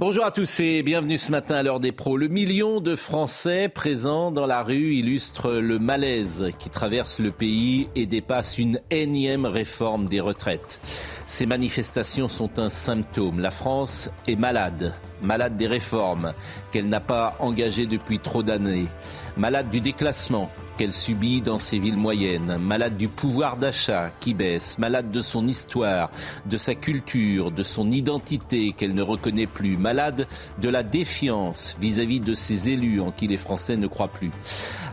Bonjour à tous et bienvenue ce matin à l'heure des pros. Le million de Français présents dans la rue illustre le malaise qui traverse le pays et dépasse une énième réforme des retraites. Ces manifestations sont un symptôme. La France est malade, malade des réformes qu'elle n'a pas engagées depuis trop d'années, malade du déclassement qu'elle subit dans ses villes moyennes, malade du pouvoir d'achat qui baisse, malade de son histoire, de sa culture, de son identité qu'elle ne reconnaît plus, malade de la défiance vis-à-vis de ses élus en qui les Français ne croient plus.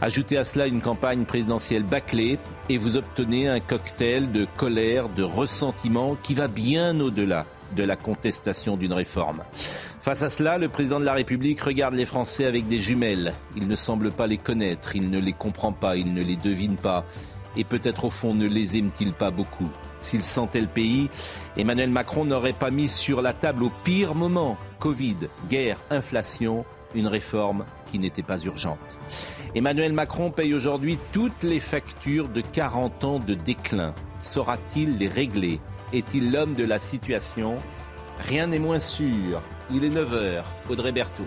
Ajoutez à cela une campagne présidentielle bâclée et vous obtenez un cocktail de colère, de ressentiment qui va bien au-delà de la contestation d'une réforme. Face à cela, le président de la République regarde les Français avec des jumelles. Il ne semble pas les connaître, il ne les comprend pas, il ne les devine pas. Et peut-être au fond ne les aime-t-il pas beaucoup? S'il sentait le pays, Emmanuel Macron n'aurait pas mis sur la table au pire moment, Covid, guerre, inflation, une réforme qui n'était pas urgente. Emmanuel Macron paye aujourd'hui toutes les factures de 40 ans de déclin. Saura-t-il les régler? Est-il l'homme de la situation? Rien n'est moins sûr. Il est 9h. Audrey Berthaud.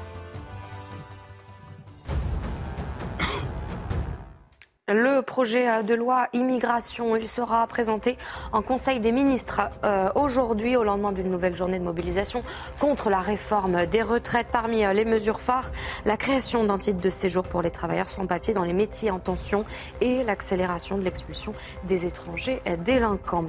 Le projet de loi immigration, il sera présenté en Conseil des ministres euh, aujourd'hui au lendemain d'une nouvelle journée de mobilisation contre la réforme des retraites. Parmi euh, les mesures phares, la création d'un titre de séjour pour les travailleurs sans papier dans les métiers en tension et l'accélération de l'expulsion des étrangers délinquants.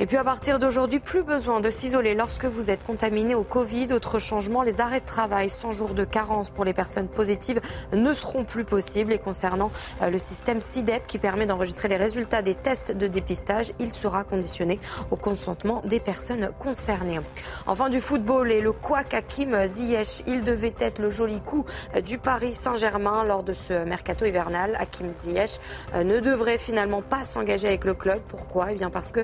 Et puis à partir d'aujourd'hui, plus besoin de s'isoler lorsque vous êtes contaminé au Covid. Autre changement, les arrêts de travail 100 jours de carence pour les personnes positives ne seront plus possibles. Et concernant euh, le système SIDEP qui permet d'enregistrer les résultats des tests de dépistage, il sera conditionné au consentement des personnes concernées. Enfin du football et le Kouak Hakim Ziyech, il devait être le joli coup euh, du Paris Saint-Germain lors de ce mercato hivernal. Hakim Ziyech euh, ne devrait finalement pas s'engager avec le club. Pourquoi? Eh bien parce que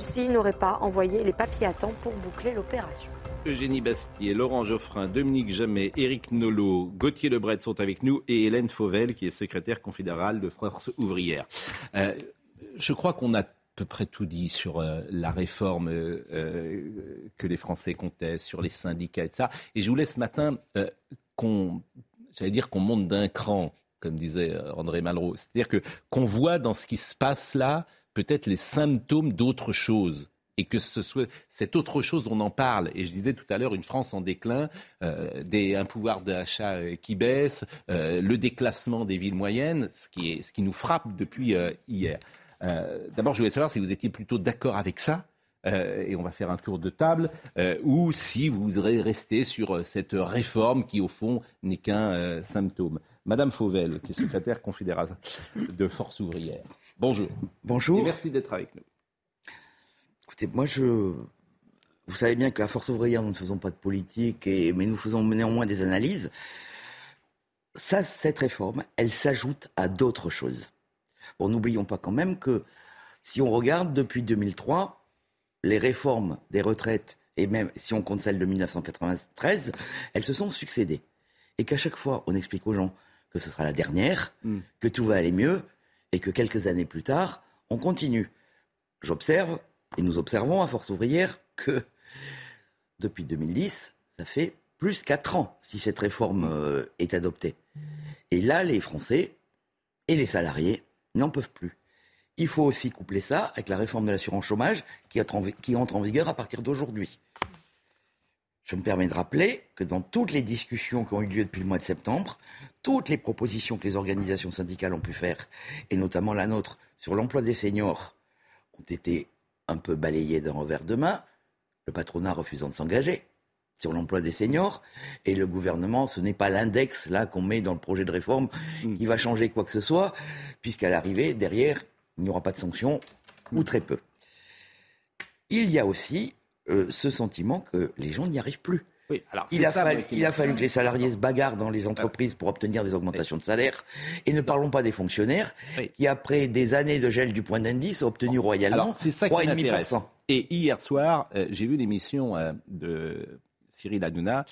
Chelsea n'aurait pas envoyé les papiers à temps pour boucler l'opération. Eugénie Bastier, Laurent Geoffrin, Dominique Jamet, Éric Nolot, Gauthier Lebret sont avec nous et Hélène Fauvel, qui est secrétaire confédérale de Force ouvrière. Euh, je crois qu'on a à peu près tout dit sur euh, la réforme euh, que les Français contestent, sur les syndicats et ça. Et je voulais ce matin qu'on, j'allais dire qu'on monte d'un cran, comme disait André Malraux. C'est-à-dire que qu'on voit dans ce qui se passe là peut-être les symptômes d'autre chose et que ce soit cette autre chose, on en parle. Et je disais tout à l'heure, une France en déclin, euh, un pouvoir d'achat euh, qui baisse, euh, le déclassement des villes moyennes, ce qui, est, ce qui nous frappe depuis hier. D'abord, je voulais savoir si vous étiez plutôt d'accord avec ça. et on va faire un tour de table, ou si vous voudrez rester sur cette réforme qui, au fond, n'est qu'un symptôme. Madame Fauvel, qui est secrétaire confédérale de Force ouvrière. Bonjour. Bonjour. Et merci d'être avec nous. Écoutez, moi, je. Vous savez bien qu'à Force ouvrière, nous ne faisons pas de politique, et... mais nous faisons néanmoins des analyses. Ça, cette réforme, elle s'ajoute à d'autres choses. Bon, n'oublions pas quand même que si on regarde depuis 2003, les réformes des retraites, et même si on compte celle de 1993, elles se sont succédées. Et qu'à chaque fois, on explique aux gens que ce sera la dernière, hmm. que tout va aller mieux, et que quelques années plus tard, on continue. J'observe, et nous observons à Force ouvrière, que depuis 2010, ça fait plus 4 ans si cette réforme euh, est adoptée. Et là, les Français et les salariés n'en peuvent plus. Il faut aussi coupler ça avec la réforme de l'assurance chômage qui entre en vigueur à partir d'aujourd'hui. Je me permets de rappeler que dans toutes les discussions qui ont eu lieu depuis le mois de septembre, toutes les propositions que les organisations syndicales ont pu faire, et notamment la nôtre sur l'emploi des seniors, ont été un peu balayées d'un revers de main, le patronat refusant de s'engager sur l'emploi des seniors, et le gouvernement, ce n'est pas l'index là qu'on met dans le projet de réforme hmm. qui va changer quoi que ce soit, puisqu'à l'arrivée, derrière, il n'y aura pas de sanctions, ou très peu. il y a aussi euh, ce sentiment que les gens n'y arrivent plus. il, a fallu, il a fallu que les salariés se bagarrent dans les entreprises pour obtenir des augmentations de salaire. Et ne parlons pas des fonctionnaires qui, après des années de gel du point d'indice, ont obtenu royalement 3,5%. Et hier soir, euh, j'ai vu l'émission euh, de Cyril Hanouna.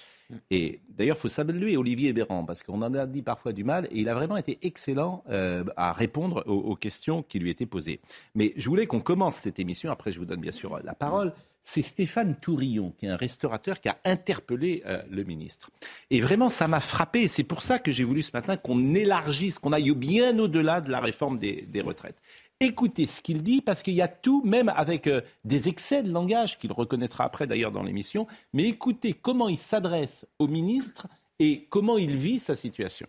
Et d'ailleurs, il faut saluer Olivier Véran, parce qu'on en a dit parfois du mal, et il a vraiment été excellent euh, à répondre aux, questions qui lui étaient posées. Mais je voulais qu'on commence cette émission, après je vous donne bien sûr la parole. C'est Stéphane Tourillon, qui est un restaurateur, qui a interpellé le ministre. Et vraiment, ça m'a frappé, c'est pour ça que j'ai voulu ce matin qu'on élargisse, qu'on aille bien au-delà de la réforme des retraites. Écoutez ce qu'il dit, parce qu'il y a tout, même avec euh, des excès de langage, qu'il reconnaîtra après d'ailleurs dans l'émission, mais écoutez comment il s'adresse au ministre et comment il vit sa situation.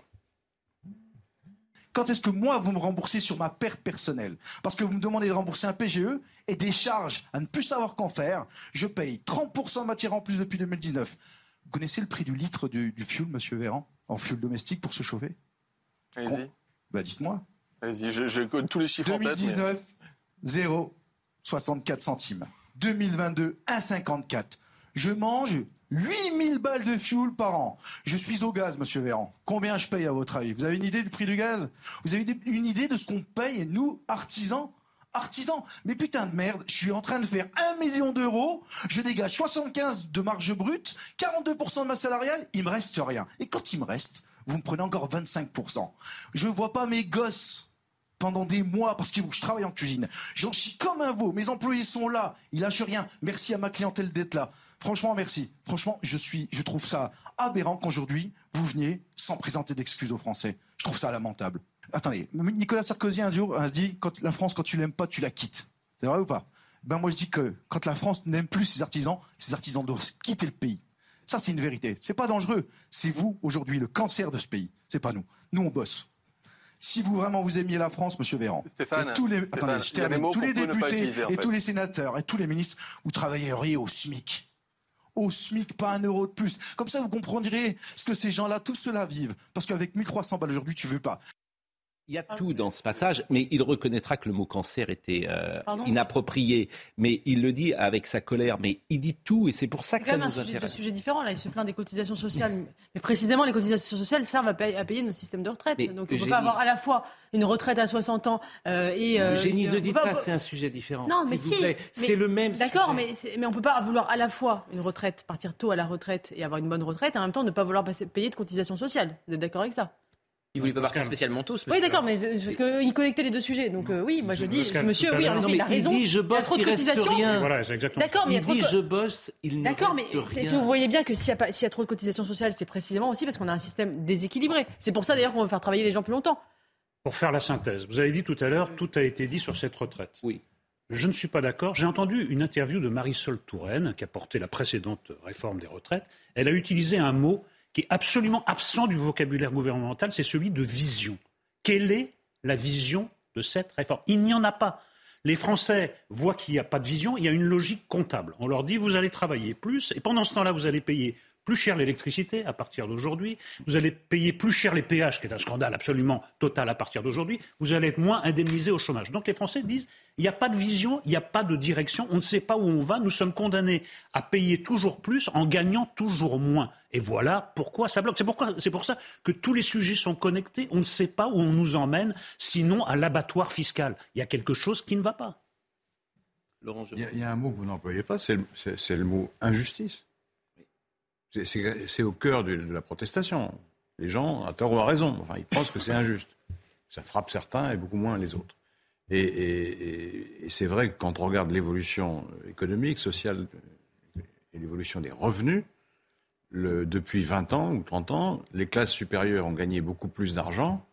Quand est-ce que moi, vous me remboursez sur ma perte personnelle? Parce que vous me demandez de rembourser un PGE et des charges à ne plus savoir qu'en faire. Je paye 30% de matière en plus depuis 2019. Vous connaissez le prix du litre du, du fuel, monsieur Véran, en fuel domestique pour se chauffer? Allez-y. Bah, dites-moi. Vas-y, je, je tous les chiffres 2019, en tête, 0, 64 centimes. 2022, 1,54. Je mange 8000 balles de fuel par an. Je suis au gaz, monsieur Véran. Combien je paye à votre avis? Vous avez une idée du prix du gaz? Vous avez une idée de ce qu'on paye, nous, artisans? Artisans. Mais putain de merde, je suis en train de faire 1 million d'euros, je dégage 75 de marge brute, 42% de ma salariale, il me reste rien. Et quand il me reste, vous me prenez encore 25%. Je vois pas mes gosses pendant des mois parce qu'il faut que je travaille en cuisine. J'en chie comme un veau. Mes employés sont là. Ils lâchent rien. Merci à ma clientèle d'être là. Franchement, merci. Franchement, je suis, je trouve ça aberrant qu'aujourd'hui, vous veniez sans présenter d'excuses aux Français. Je trouve ça lamentable. Attendez, Nicolas Sarkozy un jour a dit quand la France, quand tu l'aimes pas, tu la quittes. C'est vrai ou pas? Ben moi je dis que quand la France n'aime plus ses artisans, ses artisans doivent quitter le pays. Ça c'est une vérité. C'est pas dangereux. C'est vous aujourd'hui le cancer de ce pays. C'est pas nous. Nous on bosse si vous vraiment vous aimiez la France, Monsieur Véran, Stéphane, tous les, tous les députés et tous les sénateurs et tous les ministres, vous travailleriez au SMIC. Au SMIC, pas un euro de plus. Comme ça, vous comprendrez ce que ces gens-là, tous ceux-là vivent. Parce qu'avec 1300 balles aujourd'hui, tu veux pas. Il y a tout dans ce passage, mais il reconnaîtra que le mot cancer était euh, inapproprié. Mais il le dit avec sa colère. Mais il dit tout, et c'est pour ça que ça nous intéresse. C'est un sujet différent. Là, il se plaint des cotisations sociales, mais précisément, les cotisations sociales servent à payer, à payer notre système de retraite. Donc, on ne peut pas avoir à la fois une retraite à 60 ans euh, et. Euh, génie ne dit pas, c'est un sujet différent. Non, mais si. C'est le même. D'accord, mais mais on peut pas vouloir à la fois une retraite, partir tôt à la retraite et avoir une bonne retraite, et en même temps ne pas vouloir payer de cotisations sociales. Vous êtes d'accord avec ça? Il voulait pas partir spécialement tous. Oui, d'accord, mais parce qu'il connectait les deux sujets. Donc euh, oui, moi je dis, monsieur, oui, en effet, il a raison. Il dit je bosse, il, reste rien. Voilà, D'accord, mais il, dit je bosse, il ne D'accord, mais si vous voyez bien que s'il y, y, a trop de cotisations sociales, c'est précisément aussi parce qu'on a un système déséquilibré. C'est pour ça d'ailleurs qu'on veut faire travailler les gens plus longtemps. Pour faire la synthèse, vous avez dit tout à l'heure, tout a été dit sur cette retraite. Oui. Je ne suis pas d'accord. J'ai entendu une interview de Marisol Touraine, qui a porté la précédente réforme des retraites. Elle a utilisé un mot qui est absolument absent du vocabulaire gouvernemental, c'est celui de vision. Quelle est la vision de cette réforme? Il n'y en a pas. Les Français voient qu'il n'y a pas de vision, il y a une logique comptable. On leur dit vous allez travailler plus, et pendant ce temps-là, vous allez payer plus cher l'électricité à partir d'aujourd'hui, vous allez payer plus cher les péages, qui est un scandale absolument total à partir d'aujourd'hui, vous allez être moins indemnisé au chômage. Donc les Français disent il n'y a pas de vision, il n'y a pas de direction, on ne sait pas où on va, nous sommes condamnés à payer toujours plus en gagnant toujours moins. Et voilà pourquoi ça bloque. C'est, pourquoi, c'est pour ça que tous les sujets sont connectés, on ne sait pas où on nous emmène, sinon à l'abattoir fiscal. Il y a quelque chose qui ne va pas. il, y a, un mot que vous n'employez pas, c'est le mot injustice. C'est au cœur de, la protestation. Les gens, à tort ou à raison, ils pensent que c'est injuste. Ça frappe certains et beaucoup moins les autres. Et, c'est vrai que quand on regarde l'évolution économique, sociale et l'évolution des revenus, depuis 20 ans ou 30 ans, les classes supérieures ont gagné beaucoup plus d'argent,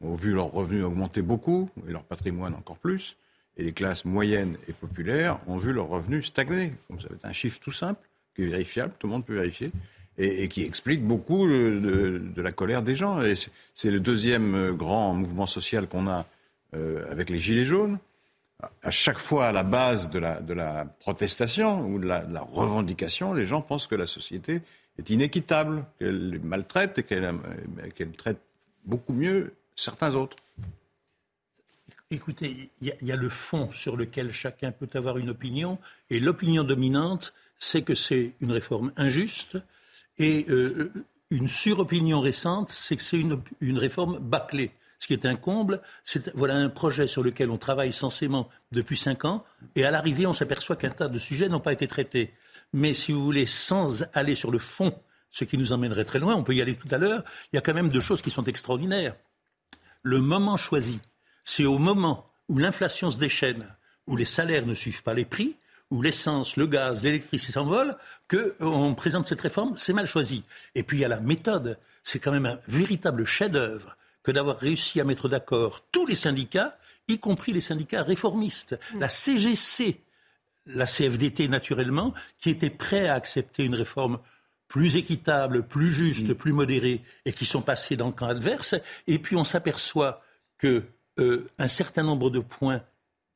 ont vu leurs revenus augmenter beaucoup, et leur patrimoine encore plus, et les classes moyennes et populaires ont vu leurs revenus stagner. C'est un chiffre tout simple qui est vérifiable, tout le monde peut vérifier, et, qui explique beaucoup de, la colère des gens. Et c'est le deuxième euh, grand mouvement social qu'on a euh, avec les Gilets jaunes. À chaque fois, à la base de la, protestation ou de la, revendication, les gens pensent que la société est inéquitable, qu'elle maltraite et qu'elle euh, traite beaucoup mieux certains autres. Écoutez, il y, a le fond sur lequel chacun peut avoir une opinion, et l'opinion dominante, c'est que c'est une réforme injuste, et euh, une suropinion récente, c'est que c'est une, une, réforme bâclée. Ce qui est un comble, c'est voilà un projet sur lequel on travaille censément depuis cinq ans, et à l'arrivée, on s'aperçoit qu'un tas de sujets n'ont pas été traités. Mais si vous voulez, sans aller sur le fond, ce qui nous emmènerait très loin, on peut y aller tout à l'heure, il y a quand même deux choses qui sont extraordinaires. Le moment choisi, c'est au moment où l'inflation se déchaîne, où les salaires ne suivent pas les prix, où l'essence, le gaz, l'électricité s'envolent, qu'on présente cette réforme, c'est mal choisi. Et puis il y a la méthode. C'est quand même un véritable chef-d'œuvre que d'avoir réussi à mettre d'accord tous les syndicats, y compris les syndicats réformistes. Mm. La CGC, la CFDT naturellement, qui étaient prêts à accepter une réforme plus équitable, plus juste, mm. plus modérée, et qui sont passés dans le camp adverse. Et puis on s'aperçoit que euh, un certain nombre de points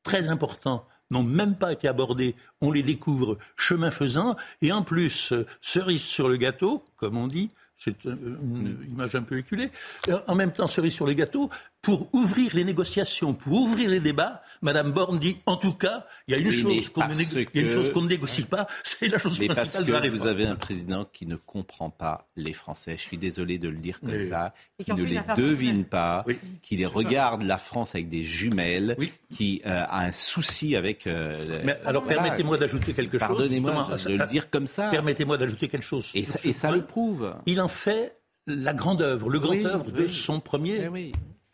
très importants n'ont même pas été abordés. On les découvre chemin faisant. Et en plus, euh, cerise sur le gâteau, comme on dit, c'est une image un peu éculée. Euh, en même temps, cerise sur le gâteau, pour ouvrir les négociations, pour ouvrir les débats, Madame Borne dit en tout cas, il y a une chose qu'on ne, négocie pas, c'est la chose mais principale parce que Vous avez un président qui ne comprend pas les Français. Je suis désolé de le dire comme ça, qui ne les devine pas, qui les regarde la France avec des jumelles, qui euh, a un souci avec. Euh, mais alors permettez-moi d'ajouter quelque chose. Pardonnez-moi de le dire comme ça. Permettez-moi d'ajouter quelque chose. Et ça, le prouve. Il en fait la grande œuvre, le grand œuvre de son premier,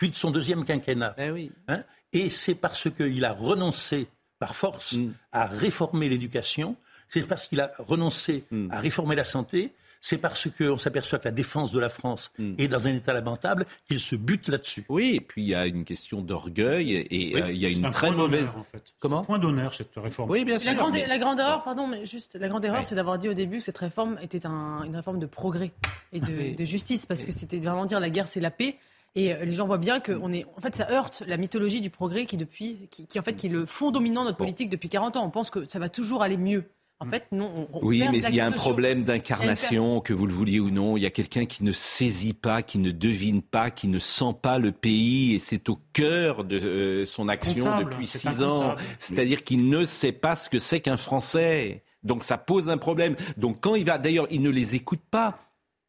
puis de son deuxième quinquennat. Eh hein et c'est parce qu'il a renoncé par force mm. à réformer l'éducation, c'est parce qu'il a renoncé mm. à réformer la santé, c'est parce qu'on s'aperçoit que la défense de la France mm. est dans un état lamentable qu'il se bute là-dessus. Oui, et puis il y a une question d'orgueil et euh, il y a une très mauvaise. En fait. Comment Point d'honneur cette réforme. Oui, bien sûr. La grande, la grande erreur, pardon, mais juste la grande erreur, c'est d'avoir dit au début que cette réforme était une réforme de progrès et de, de justice, parce que c'était vraiment dire la guerre c'est la paix. Et euh, les gens voient bien que on est, en fait, ça heurte la mythologie du progrès qui, depuis, qui, en fait, qui est le fond dominant de notre politique depuis 40 ans. On pense que ça va toujours aller mieux. En fait, non. On, oui, mais il y a un problème d'incarnation, que vous le vouliez ou non. Il y a quelqu'un qui ne saisit pas, qui ne devine pas, qui ne sent pas le pays, et c'est au cœur de euh, son action depuis six ans. C'est-à-dire qu'il ne sait pas ce que c'est qu'un Français. Donc ça pose un problème. Donc quand il va, d'ailleurs, il ne les écoute pas.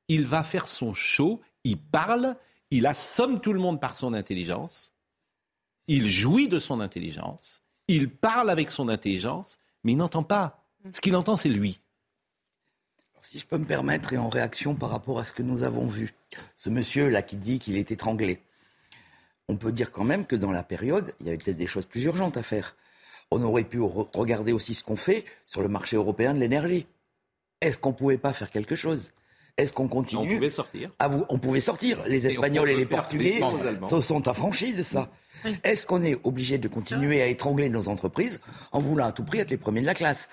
Il va faire son show, il parle, il assomme tout le monde par son intelligence, il jouit de son intelligence, il parle avec son intelligence, mais il n'entend pas. Ce qu'il entend, c'est lui. si je peux me permettre, et en réaction par rapport à ce que nous avons vu, ce monsieur-là qui dit qu'il est étranglé, on peut dire quand même que dans la période, il y avait peut-être des choses plus urgentes à faire. On aurait pu regarder aussi ce qu'on fait sur le marché européen de l'énergie. Est-ce qu'on ne pouvait pas faire quelque chose? Est-ce qu'on continue On pouvait sortir. vous, on pouvait sortir. Les Espagnols et, les Portugais se sont affranchis de ça. Est-ce qu'on est obligé de continuer à étrangler nos entreprises en voulant à tout prix être les premiers de la classe?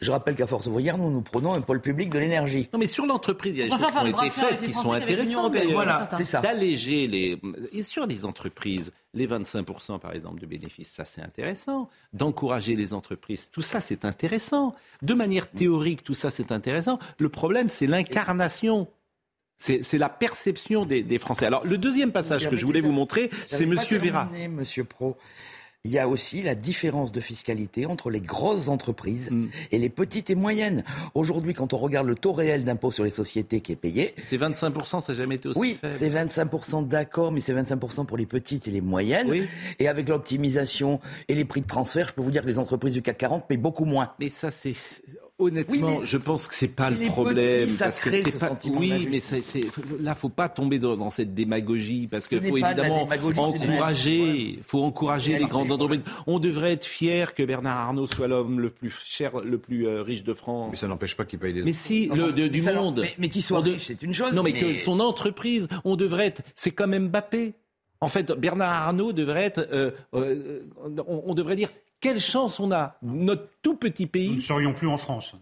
Je rappelle qu'à Force ouvrière, nous, nous prenons un pôle public de l'énergie. Non, mais sur l'entreprise, il y a des choses qui ont été faites qui sont intéressantes. Voilà, c'est ça. D'alléger les... Et sur les entreprises, les 25% par exemple de bénéfices, ça c'est intéressant. D'encourager les entreprises, tout ça c'est intéressant. De manière théorique, tout ça c'est intéressant. Le problème, c'est l'incarnation. C'est la perception des, Français. Alors, le deuxième passage que je voulais vous montrer, c'est Monsieur Vera. Monsieur Pro il y a aussi la différence de fiscalité entre les grosses entreprises mm. et les petites et moyennes. Aujourd'hui, quand on regarde le taux réel d'impôt sur les sociétés qui est payé... C'est 25%, ça n'a jamais été aussi Oui, c'est 25% d'accord, mais c'est 25% pour les petites et les moyennes. Et avec l'optimisation et les prix de transfert, je peux vous dire que les entreprises du CAC 40 payent beaucoup moins. Mais ça, c'est honnêtement, je pense que c'est pas le problème. ça parce crée que ce pas... Oui, mais ça, là, faut pas tomber dans, cette démagogie parce qu'il faut évidemment encourager, faut encourager les grandes entreprises. On devrait être fier que Bernard Arnault soit l'homme le plus cher, le plus euh, riche de France. Mais ça n'empêche pas qu'il paye des. Mais si, le, du monde. Mais, mais qu'il soit riche, c'est une chose. Non, mais, que son entreprise, on devrait être. C'est quand même Mbappé. En fait, Bernard Arnault devrait être. Euh, euh, on devrait dire quelle chance on a, notre tout petit pays. Nous ne serions plus en France.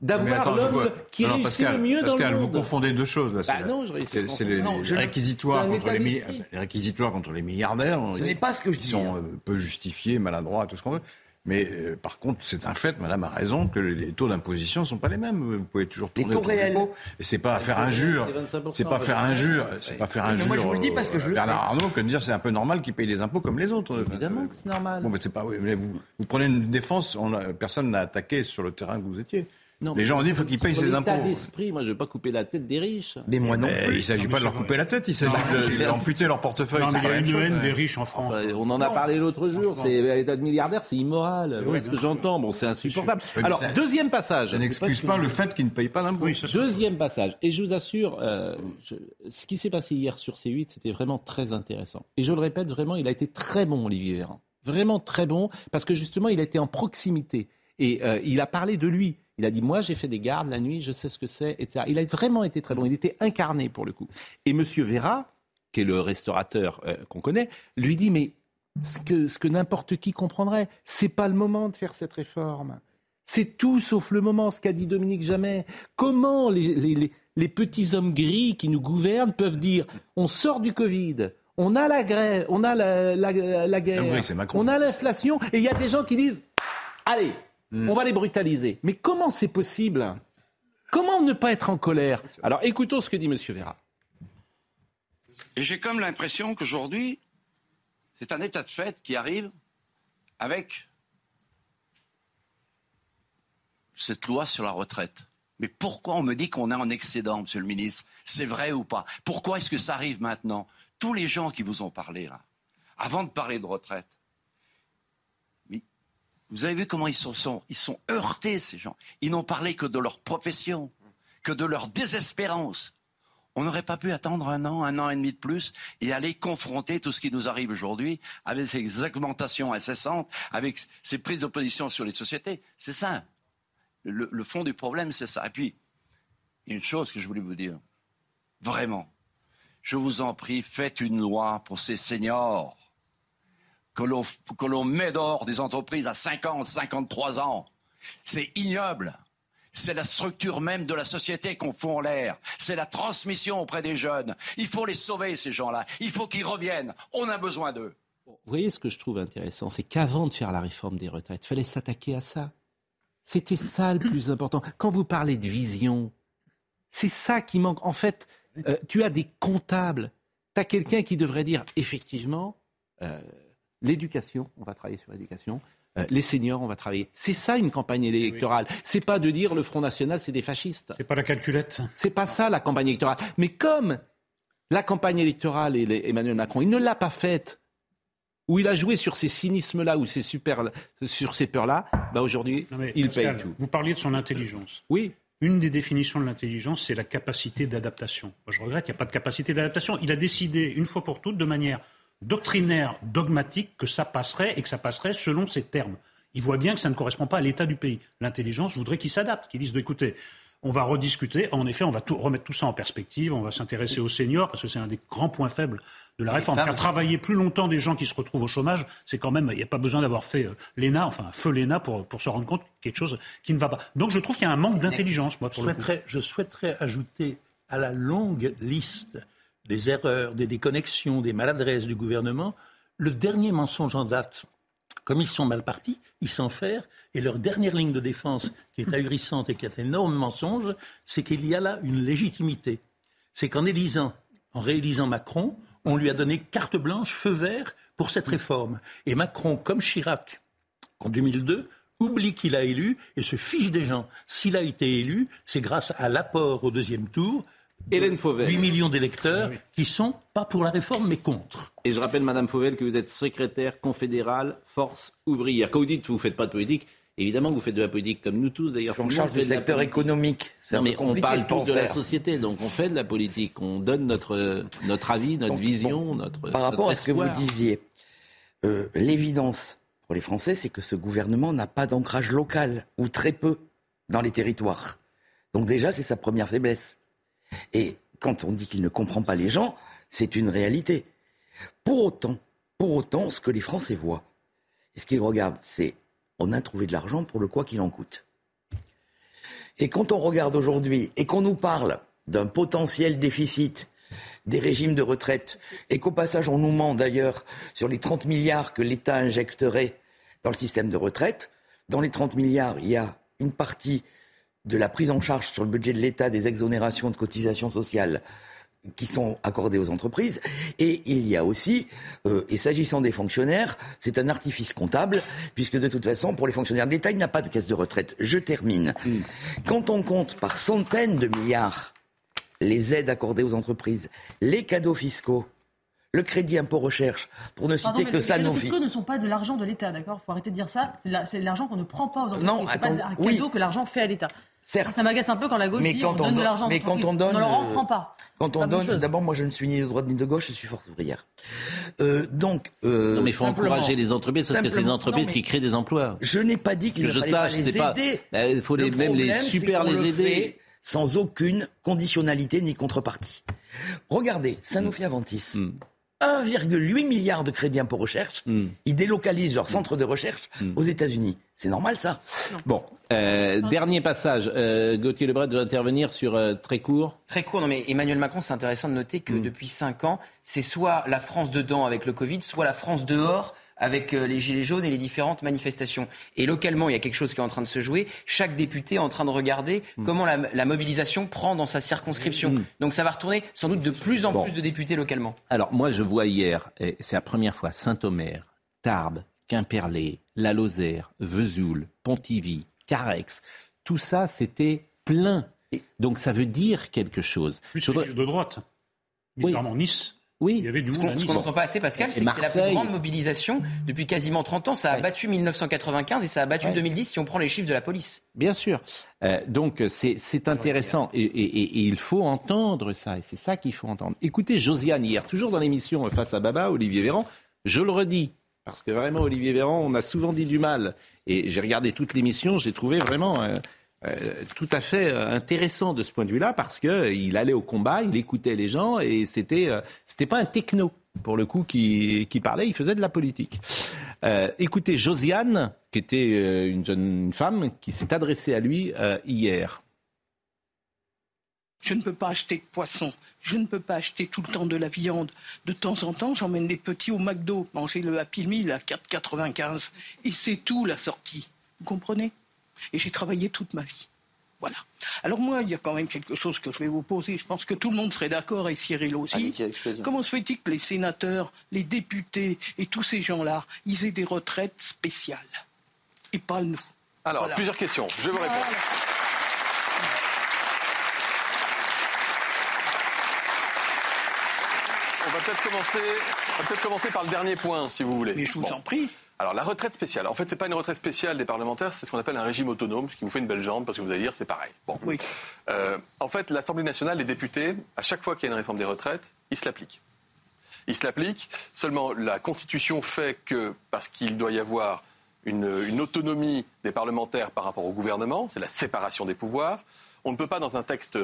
D'avoir l'homme qui réussit Pascal, le mieux Pascal, dans le monde. vous confondez deux choses. Là. Bah non, je réussis. C'est les, les, réquisitoires contre les, les, réquisitoires contre les milliardaires. Ce n'est pas ce que je dis. Qui sont hein. euh, peu justifiés, maladroits, tout ce qu'on veut. Mais euh, par contre, c'est un fait, madame a raison, que les taux d'imposition ne sont pas les mêmes. Vous pouvez toujours tourner les taux réels. Et c'est pas faire injure. C'est pas faire injure. C'est pas faire injure. Moi, je vous le dis parce que je le Bernard Arnault que de dire c'est un peu normal qu'il paye des impôts comme les autres. Évidemment que c'est normal. Bon, mais c'est pas. Mais vous, vous prenez une défense. On a, personne n'a attaqué sur le terrain que vous étiez. Non, les gens ont dit qu'il faut qu'ils payent ses impôts. d'esprit, moi je ne veux pas couper la tête des riches. Mais moi non. il ne s'agit pas de leur couper la tête, il s'agit d'amputer leur portefeuille. Non, mais il y a une haine des riches en France. on en a parlé l'autre jour, c'est l'état de milliardaire, c'est immoral. Oui, ce que j'entends, bon, c'est insupportable. Alors, deuxième passage. Ça n'excuse pas le fait qu'ils ne payent pas d'impôts. deuxième passage. Et je vous assure, euh, ce qui s'est passé hier sur C8, c'était vraiment très intéressant. Et je le répète, vraiment, il a été très bon, Olivier Véran. Vraiment très bon, parce que justement, il a été en proximité. Et euh, il a parlé de lui. Il a dit Moi, j'ai fait des gardes la nuit, je sais ce que c'est, etc. Il a vraiment été très bon. Il était incarné pour le coup. Et M. Vera, qui est le restaurateur euh, qu'on connaît, lui dit Mais ce que, ce que n'importe qui comprendrait, c'est pas le moment de faire cette réforme. C'est tout sauf le moment, ce qu'a dit Dominique Jamais. Comment les, les, les, petits hommes gris qui nous gouvernent peuvent dire on sort du Covid, on a la grève, on a la, la, guerre, on a l'inflation, et il y a des gens qui disent allez, on va les brutaliser. Mais comment c'est possible? Comment ne pas être en colère? Alors écoutons ce que dit M. Vera. Et j'ai comme l'impression qu'aujourd'hui, c'est un état de fait qui arrive avec cette loi sur la retraite. Mais pourquoi on me dit qu'on est en excédent, Monsieur le ministre? C'est vrai ou pas? Pourquoi est-ce que ça arrive maintenant? Tous les gens qui vous ont parlé avant de parler de retraite, vous avez vu comment ils sont, ils sont heurtés, ces gens. Ils n'ont parlé que de leur profession, que de leur désespérance. On n'aurait pas pu attendre un an, un an et demi de plus et aller confronter tout ce qui nous arrive aujourd'hui avec ces augmentations incessantes, avec ces prises de position sur les sociétés. C'est ça. Le, le, fond du problème, c'est ça. Et puis, il y a une chose que je voulais vous dire. Vraiment. Je vous en prie, faites une loi pour ces seniors que l'on met dehors des entreprises à 50, 53 ans. C'est ignoble. C'est la structure même de la société qu'on fout en l'air. C'est la transmission auprès des jeunes. Il faut les sauver, ces gens-là. Il faut qu'ils reviennent. On a besoin d'eux. Vous voyez ce que je trouve intéressant, c'est qu'avant de faire la réforme des retraites, il fallait s'attaquer à ça. C'était ça le plus important. Quand vous parlez de vision, c'est ça qui manque. En fait, euh, tu as des comptables. Tu as quelqu'un qui devrait dire, effectivement, euh, l'éducation, on va travailler sur l'éducation. Euh, les seniors, on va travailler. C'est ça une campagne électorale. C'est pas de dire le Front National, c'est des fascistes. C'est pas la calculette. C'est pas ça la campagne électorale. Mais comme la campagne électorale et Emmanuel Macron, il ne l'a pas faite, où il a joué sur ces cynismes-là, ou ces super, sur ces peurs-là, bah aujourd'hui, il paye tout. Vous parliez de son intelligence. Oui. Une des définitions de l'intelligence, c'est la capacité d'adaptation. Je regrette qu'il n'y a pas de capacité d'adaptation. Il a décidé, une fois pour toutes, de manière doctrinaire, dogmatique, que ça passerait et que ça passerait selon ces termes. Il voit bien que ça ne correspond pas à l'état du pays. L'intelligence voudrait qu'il s'adapte, qu'il dise écoutez, on va rediscuter. En effet, on va tout, remettre tout ça en perspective. On va s'intéresser aux seniors parce que c'est un des grands points faibles de la réforme. Faire travailler plus longtemps des gens qui se retrouvent au chômage, c'est quand même, il n'y a pas besoin d'avoir fait euh, l'ENA, enfin, feu l'ENA pour, pour se rendre compte quelque chose qui ne va pas. Donc je trouve qu'il y a un manque d'intelligence, moi, pour je souhaiterais, Je souhaiterais ajouter à la longue liste des erreurs, des déconnexions, des maladresses du gouvernement, le dernier mensonge en date, comme ils sont mal partis, ils s'en faire, et leur dernière ligne de défense, qui est ahurissante et qui est un énorme mensonge, c'est qu'il y a là une légitimité. C'est qu'en élisant, en réélisant Macron, on lui a donné carte blanche, feu vert pour cette réforme. Et Macron, comme Chirac en 2002, oublie qu'il a élu et se fiche des gens. S'il a été élu, c'est grâce à l'apport au deuxième tour Hélène Fauvel. 8 millions d'électeurs qui sont pas pour la réforme mais contre. Et je rappelle, Madame Fauvel, que vous êtes secrétaire confédérale Force ouvrière. Quand vous dites que vous ne faites pas de politique, évidemment que vous faites de la politique comme nous tous d'ailleurs. On charge du secteur économique. mais on parle tous de la société, donc on fait de la politique, on donne notre, notre avis, notre vision, notre. Par rapport à ce que vous disiez, euh, l'évidence pour les Français, c'est que ce gouvernement n'a pas d'ancrage local, ou très peu, dans les territoires. Donc déjà, c'est sa première faiblesse. Et quand on dit qu'il ne comprend pas les gens, c'est une réalité. Pour autant, pour autant, ce que les Français voient, ce qu'ils regardent, c'est on a trouvé de l'argent pour le quoi qu'il en coûte. Et quand on regarde aujourd'hui et qu'on nous parle d'un potentiel déficit des régimes de retraite, et qu'au passage on nous ment d'ailleurs sur les 30 milliards que l'État injecterait dans le système de retraite. Dans les 30 milliards, il y a une partie de la prise en charge sur le budget de l'État des exonérations de cotisations sociales qui sont accordées aux entreprises. Et il y a aussi, euh, et s'agissant des fonctionnaires, c'est un artifice comptable, puisque de toute façon, pour les fonctionnaires de l'État, il n'y a pas de caisse de retraite. Je termine. Mm. Quand on compte par centaines de milliards les aides accordées aux entreprises, les cadeaux fiscaux, le crédit impôt recherche, pour ne citer que ça. Les cadeaux fiscaux ne sont pas de l'argent de l'État, d'accord? Il faut arrêter de dire ça. C'est de l'argent qu'on ne prend pas aux entreprises. Non, attends, pas un cadeau que l'argent fait à l'État. Ça m'agace un peu quand la gauche dit quand on, donne de l'argent Mais quand on donne, on leur prend pas. Quand on donne, d'abord, moi, je ne suis ni de droite ni de gauche, je suis force ouvrière. Euh, donc, euh, non, mais il faut encourager les entreprises parce que c'est les entreprises qui créent des emplois. Je n'ai pas dit qu'il ne fallait pas les aider. Ben, il faut les, même les super les aider. sans aucune conditionnalité ni contrepartie. Regardez, Sanofi Aventis. Mm. 1,8 milliard de crédits impôt recherche. Hmm. Ils délocalisent leur centre de recherche hmm. aux États-Unis. C'est normal ça Bon, euh, dernier passage. Euh, Gauthier Lebret doit intervenir sur euh, très court. Très court, non mais Emmanuel Macron, c'est intéressant de noter que hmm. depuis 5 ans, c'est soit la France dedans avec le Covid, soit la France dehors avec euh, les Gilets jaunes et les différentes manifestations. Et localement, il y a quelque chose qui est en train de se jouer. Chaque député est en train de regarder mm. comment la, mobilisation prend dans sa circonscription. Mm. Donc ça va retourner sans doute de plus en plus de députés localement. Alors moi, je vois hier, et c'est la première fois, Saint-Omer, Tarbes, Quimperlé, La Lozère, Vesoul, Pontivy, Carex, tout ça, c'était plein. Donc ça veut dire quelque chose. Plus de droite. Notamment Nice. Oui. Il y avait du ce qu'on n'entend pas assez, Pascal, c'est que c'est la plus grande mobilisation depuis quasiment 30 ans. Ça a battu 1995 et ça a battu 2010 si on prend les chiffres de la police. Bien sûr. Euh, donc c'est intéressant et, et, et, il faut entendre ça. Et c'est ça qu'il faut entendre. Écoutez Josiane hier, toujours dans l'émission Face à Baba, Olivier Véran. Je le redis, parce que vraiment Olivier Véran, on a souvent dit du mal. Et j'ai regardé toute l'émission, j'ai trouvé vraiment... Euh, tout à fait euh, intéressant de ce point de vue-là parce qu'il euh, allait au combat, il écoutait les gens et c'était c'était pas un techno pour le coup qui, qui parlait, il faisait de la politique. écoutez, Josiane, qui était une jeune femme, qui s'est adressée à lui hier. Je ne peux pas acheter de poisson, je ne peux pas acheter tout le temps de la viande. De temps en temps, j'emmène des petits au McDo, manger le Happy Meal à 4,95. Et c'est tout la sortie. Vous comprenez? Et j'ai travaillé toute ma vie. Voilà. Alors moi, il y a quand même quelque chose que je vais vous poser. Je pense que tout le monde serait d'accord, et Cyril aussi. Comment se fait-il que les sénateurs, les députés et tous ces gens-là, ils aient des retraites spéciales? Et pas nous. Alors, plusieurs questions. Je vous réponds. On va peut-être commencer, peut commencer par le dernier point, si vous voulez. Mais je vous en prie. Alors la retraite spéciale, en fait, c'est pas une retraite spéciale des parlementaires, c'est ce qu'on appelle un régime autonome, ce qui vous fait une belle jambe parce que vous allez dire c'est pareil. Bon. Oui. Euh, en fait, l'Assemblée nationale, les députés, à chaque fois qu'il y a une réforme des retraites, ils se l'appliquent. Ils se l'appliquent. Seulement, la Constitution fait que parce qu'il doit y avoir une, une autonomie des parlementaires par rapport au gouvernement, c'est la séparation des pouvoirs. On ne peut pas, dans un texte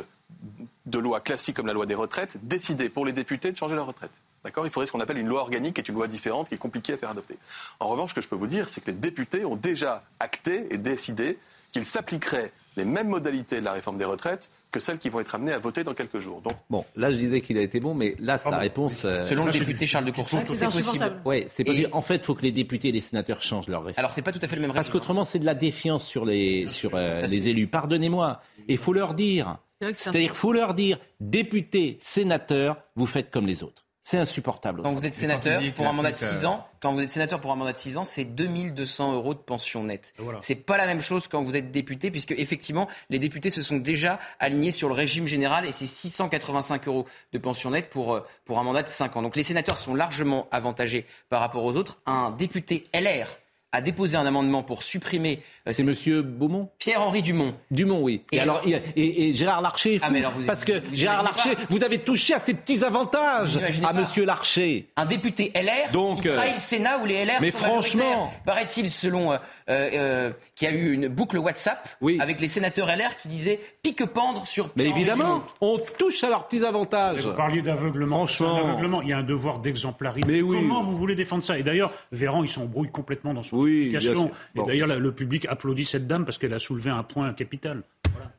de loi classique comme la loi des retraites, décider pour les députés de changer leur retraite. D'accord? Il faudrait ce qu'on appelle une loi organique, qui est une loi différente, qui est compliquée à faire adopter. En revanche, ce que je peux vous dire, c'est que les députés ont déjà acté et décidé qu'ils s'appliqueraient les mêmes modalités de la réforme des retraites que celles qui vont être amenées à voter dans quelques jours. Donc... Bon, là je disais qu'il a été bon, mais là sa réponse... Euh, Selon le député Charles de Courson, c'est possible. Oui, c'est possible. En fait, il faut que les députés et les sénateurs changent leur réforme. Alors c'est pas tout à fait le même Parce qu'autrement, c'est de la défiance sur les, sur, euh, les élus. Pardonnez-moi. Et il faut leur dire, c'est-à-dire il faut leur dire, députés, sénateurs, vous faites comme les autres. C'est insupportable. Quand vous êtes sénateur pour un mandat de 6 ans, quand vous êtes sénateur pour un mandat de 6 ans, c'est 2200 euros de pension nette. Voilà. C'est pas la même chose quand vous êtes député, puisque effectivement, les députés se sont déjà alignés sur le régime général et c'est 685 euros de pension nette pour, euh, pour un mandat de 5 ans. Donc les sénateurs sont largement avantagés par rapport aux autres. Un député LR a déposé un amendement pour supprimer. Euh, c'est Monsieur Beaumont Pierre-Henri Dumont. Dumont, oui. Et, alors, et, Gérard Larcher, ah, parce que Gérard Larcher, vous avez touché à ces petits avantages à Monsieur Larcher. Un député LR Donc, qui trahit le Sénat où les LR mais franchement, paraît-il, selon euh, euh, qui a eu une boucle WhatsApp avec les sénateurs LR qui disaient pique-pendre sur. Mais évidemment, on touche à leurs petits avantages. vous parliez d'aveuglement. Franchement, il y a un devoir d'exemplarité. Mais oui. Comment vous voulez défendre ça? Et d'ailleurs, Véran, il s'embrouille complètement dans son oui, Et d'ailleurs, le public applaudit cette dame parce qu'elle a soulevé un point capital.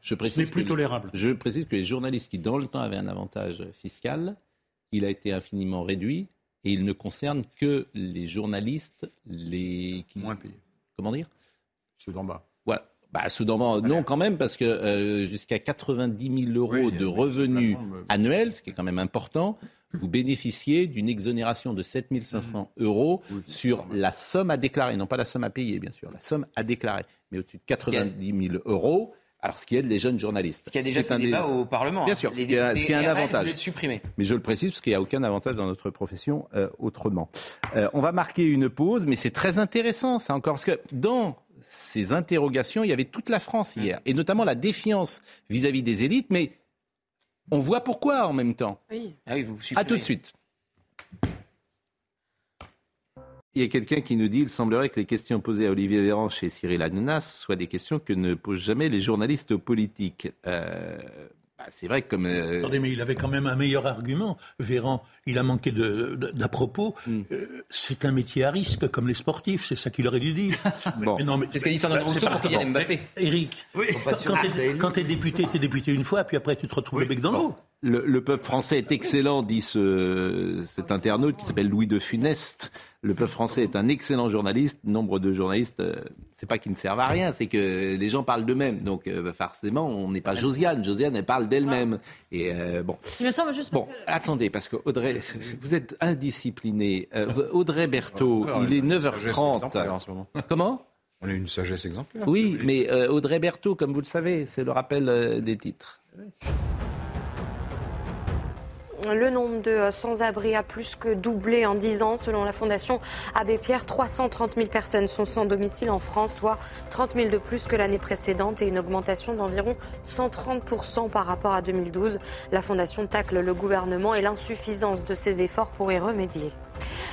Je précise plus tolérable. Je précise que les journalistes qui, dans le temps, avaient un avantage fiscal, il a été infiniment réduit et il ne concerne que les journalistes les moins payés comment dire? Ceux d'en bas. Bah, bas, non quand même, parce que euh, jusqu'à 90 000 euros de revenus annuels, ce qui est quand même important, vous bénéficiez d'une exonération de 7 500 euros sur la somme à déclarer, non pas la somme à payer, bien sûr, la somme à déclarer. Mais au-dessus de 90 000 euros, alors ce qui aide les jeunes journalistes. Ce qui a déjà fait un débat au Parlement. Bien sûr, ce qui, est, un avantage. Supprimé. Mais je le précise parce qu'il n'y a aucun avantage dans notre profession euh, autrement. Euh, on va marquer une pause, mais c'est très intéressant ça encore, parce que dans ces interrogations, il y avait toute la France hier, et notamment la défiance vis-à-vis des élites, mais on voit pourquoi en même temps. Oui. Ah oui, vous à tout de suite. Il y a quelqu'un qui nous dit il semblerait que les questions posées à Olivier Véran chez Cyril Hanouna soient des questions que ne posent jamais les journalistes politiques. Euh, bah, c'est vrai que comme. Euh, Attendez, mais il avait quand même un meilleur argument. Véran, il a manqué d'à propos. Hmm. Euh, c'est un métier à risque, comme les sportifs. C'est ça qu'il aurait dû dire. bon. C'est ce qu'a dit Sandra Rousseau pour Kylian Mbappé. Eric, quand tu es député, tu es député une fois, puis après tu te retrouves le bec dans l'eau. Le, peuple français est excellent, dit ce, cet internaute qui s'appelle Louis de Funeste. Le peuple français est un excellent journaliste. Nombre de journalistes, euh, c'est pas qu'ils ne servent à rien, c'est que les gens parlent d'eux-mêmes. Donc euh, forcément, on n'est pas Josiane. Josiane, elle parle d'elle-même. Et euh, bon. Il me semble juste. Bon, attendez, parce que Audrey, vous êtes indiscipliné. Audrey Berthaud, il est 9h30. Comment? On a une sagesse exemplaire. Oui, mais Audrey Berthaud, comme vous le savez, c'est le rappel des titres. Le nombre de euh, sans-abri a plus que doublé en 10 ans. Selon la Fondation Abbé Pierre, 330 000 personnes sont sans domicile en France, soit 30 000 de plus que l'année précédente et une augmentation d'environ 130% par rapport à 2012. La Fondation tacle le gouvernement et l'insuffisance de ses efforts pour y remédier.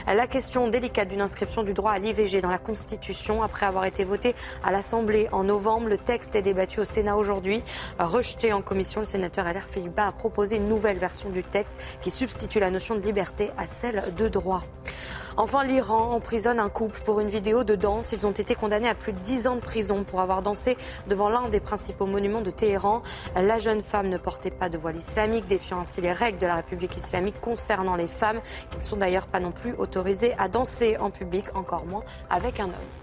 La question délicate d'une inscription du droit à l'IVG dans la Constitution, après avoir été voté à l'Assemblée en novembre, le texte est débattu au Sénat aujourd'hui. Rejeté en commission, le sénateur LR Philippe Bas a proposé une nouvelle version du texte qui substitue la notion de liberté à celle de droit. Enfin, l'Iran emprisonne un couple pour une vidéo de danse. Ils ont été condamnés à plus de 10 ans de prison pour avoir dansé devant l'un des principaux monuments de Téhéran. La jeune femme ne portait pas de voile islamique, défiant ainsi les règles de la République islamique concernant les femmes, qui ne sont d'ailleurs pas non plus autorisées à danser en public, encore moins avec un homme.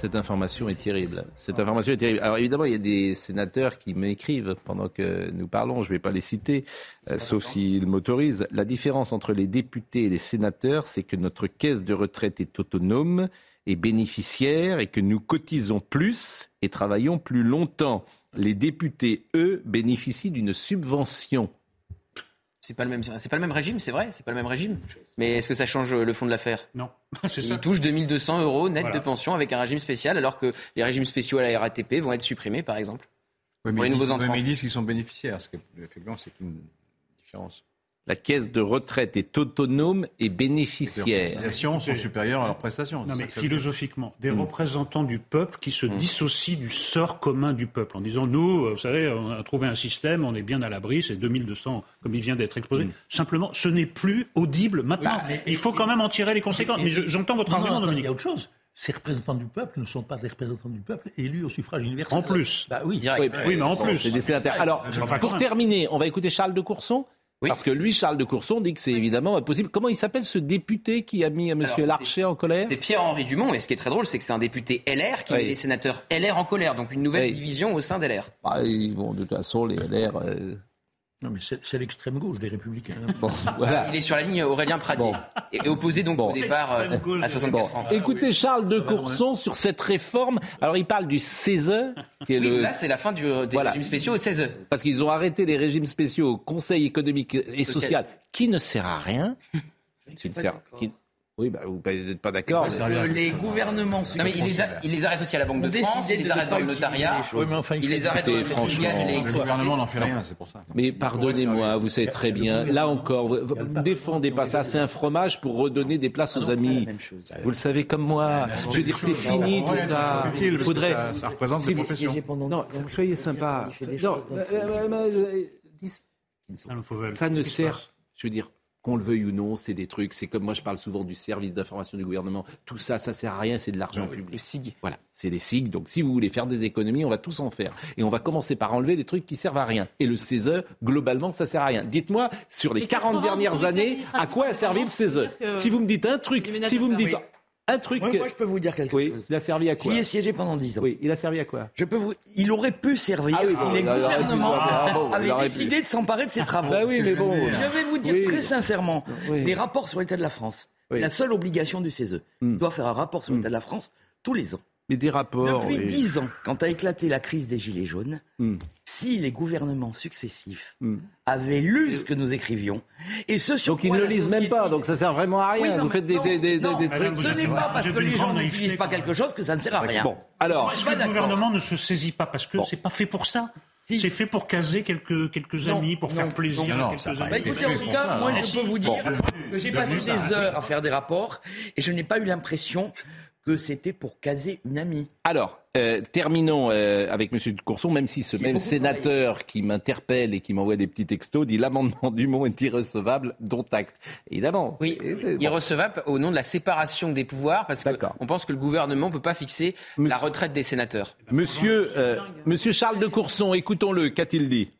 Cette information est terrible. Cette information est terrible. Alors évidemment, il y a des sénateurs qui m'écrivent pendant que nous parlons. Je ne vais pas les citer, euh, sauf s'ils m'autorisent. La différence entre les députés et les sénateurs, c'est que notre caisse de retraite est autonome et bénéficiaire et que nous cotisons plus et travaillons plus longtemps. Les députés, eux, bénéficient d'une subvention. C'est pas le même, c'est pas le même régime, c'est vrai, c'est pas le même régime. Mais est-ce que ça change le fond de l'affaire? Non, c'est ça. Ils touchent 2200 euros net de pension avec un régime spécial, alors que les régimes spéciaux à la RATP vont être supprimés, par exemple. Oui, mais, pour les nouveaux entrants. mais ils disent qu'ils sont bénéficiaires, ce qui effectivement c'est une différence. La caisse de retraite est autonome et bénéficiaire. Les cotisations sont supérieures à leurs prestations. Non, mais philosophiquement, des hmm. représentants du peuple qui se hmm. dissocient du sort commun du peuple en disant nous, euh, vous savez, on a trouvé un système, on est bien à l'abri, c'est 2200 comme il vient d'être exposé. Hmm. Simplement, ce n'est plus audible maintenant. Il faut quand même en tirer les conséquences. Mais j'entends votre argument, Dominique. Il y a autre chose ces représentants du peuple ne sont pas des représentants du peuple élus au suffrage universel. En plus. Bah oui, oui, mais en plus. C'est des sénateurs. Alors, pour terminer, on va écouter Charles de Courson. Parce que lui, Charles de Courson, dit que c'est évidemment possible. Comment il s'appelle ce député qui a mis M. Larcher en colère? C'est Pierre-Henri Dumont. Et ce qui est très drôle, c'est que c'est un député LR qui met les sénateurs LR en colère. Donc une nouvelle division au sein d'LR. Bah, ils vont, de toute façon, les LR. Euh, non, mais c'est l'extrême gauche des Républicains. Il est sur la ligne Aurélien Pradier. Et opposé donc au départ euh, à 64 ans. Écoutez Charles de Courson sur cette réforme. Alors il parle du CESE. Qui est le... Là, c'est la fin du, des régimes spéciaux au CESE. Parce qu'ils ont arrêté les régimes spéciaux au Conseil économique et social, qui ne sert à rien. Qui ne sert, oui, bah, vous n'êtes pas d'accord. Les gouvernements non, mais il les, il les, arrête aussi à la Banque de France, il les arrête dans le notariat, oui, mais enfin, il, les arrête dans le Le gouvernement n'en fait rien, c'est pour ça. Mais pardonnez-moi, vous savez très bien, là encore, vous ne défendez pas ça, c'est un fromage pour redonner des places aux amis. Vous le savez comme moi. Je veux dire, c'est fini tout ça. Faudrait... Ça représente des professions. Non, soyez sympa. Non, ça ne sert, je veux dire, qu'on le veuille ou non, c'est des trucs. C'est comme moi, je parle souvent du service d'information du gouvernement. Tout ça, ça sert à rien, c'est de l'argent public. Le SIG. Voilà, c'est les SIG. Donc, si vous voulez faire des économies, on va tous en faire. Et on va commencer par enlever les trucs qui servent à rien. Et le CESE, globalement, ça sert à rien. Dites-moi, sur les 40 dernières années, à quoi a servi le CESE Si vous me dites un truc, si vous me dites. Un truc. Moi, moi, je peux vous dire quelque oui, chose. Il a servi à quoi J'y ai siégé pendant 10 ans. Oui, il a servi à quoi Je peux vous. Il aurait pu servir Ah oui, si bon, les gouvernements. Ah avaient décidé de s'emparer de ces travaux. Bah oui, mais bon. Je vais vous dire Oui. très sincèrement, les rapports sur l'état de la France, la seule obligation du CESE. Hmm. Doit faire un rapport sur l'état de la France tous les ans. Mais des rapports. Depuis. 10 ans, quand a éclaté la crise des Gilets jaunes, Hmm. si les gouvernements successifs Hmm. avaient lu ce que nous écrivions, et ce sur Donc ils ne le lisent même pas, donc ça sert vraiment à rien. Oui, non, Vous faites des, non, des, des, non, des Madame, trucs. Ce n'est pas parce que les gens n'utilisent pas quelque chose que ça ne sert à rien. Bon, alors, que le gouvernement ne se saisit pas parce que Bon. c'est pas fait pour ça. Si. C'est fait pour caser quelques, quelques Non, amis, pour non, faire plaisir non, à quelques amis. Bah, écoutez, en tout cas, moi, je peux vous dire que j'ai passé des heures à faire des rapports et je n'ai pas eu l'impression que c'était pour caser une amie. alors euh, terminons euh, avec M. Courson, même si ce même sénateur qui m'interpelle et qui m'envoie des petits textos dit l'amendement Dumont est irrecevable, dont acte. Évidemment. Oui, bon. irrecevable au nom de la séparation des pouvoirs, parce qu'on pense que le gouvernement ne peut pas fixer la retraite des sénateurs. Monsieur, euh, Monsieur Charles de Courson, écoutons-le, qu'a-t-il dit?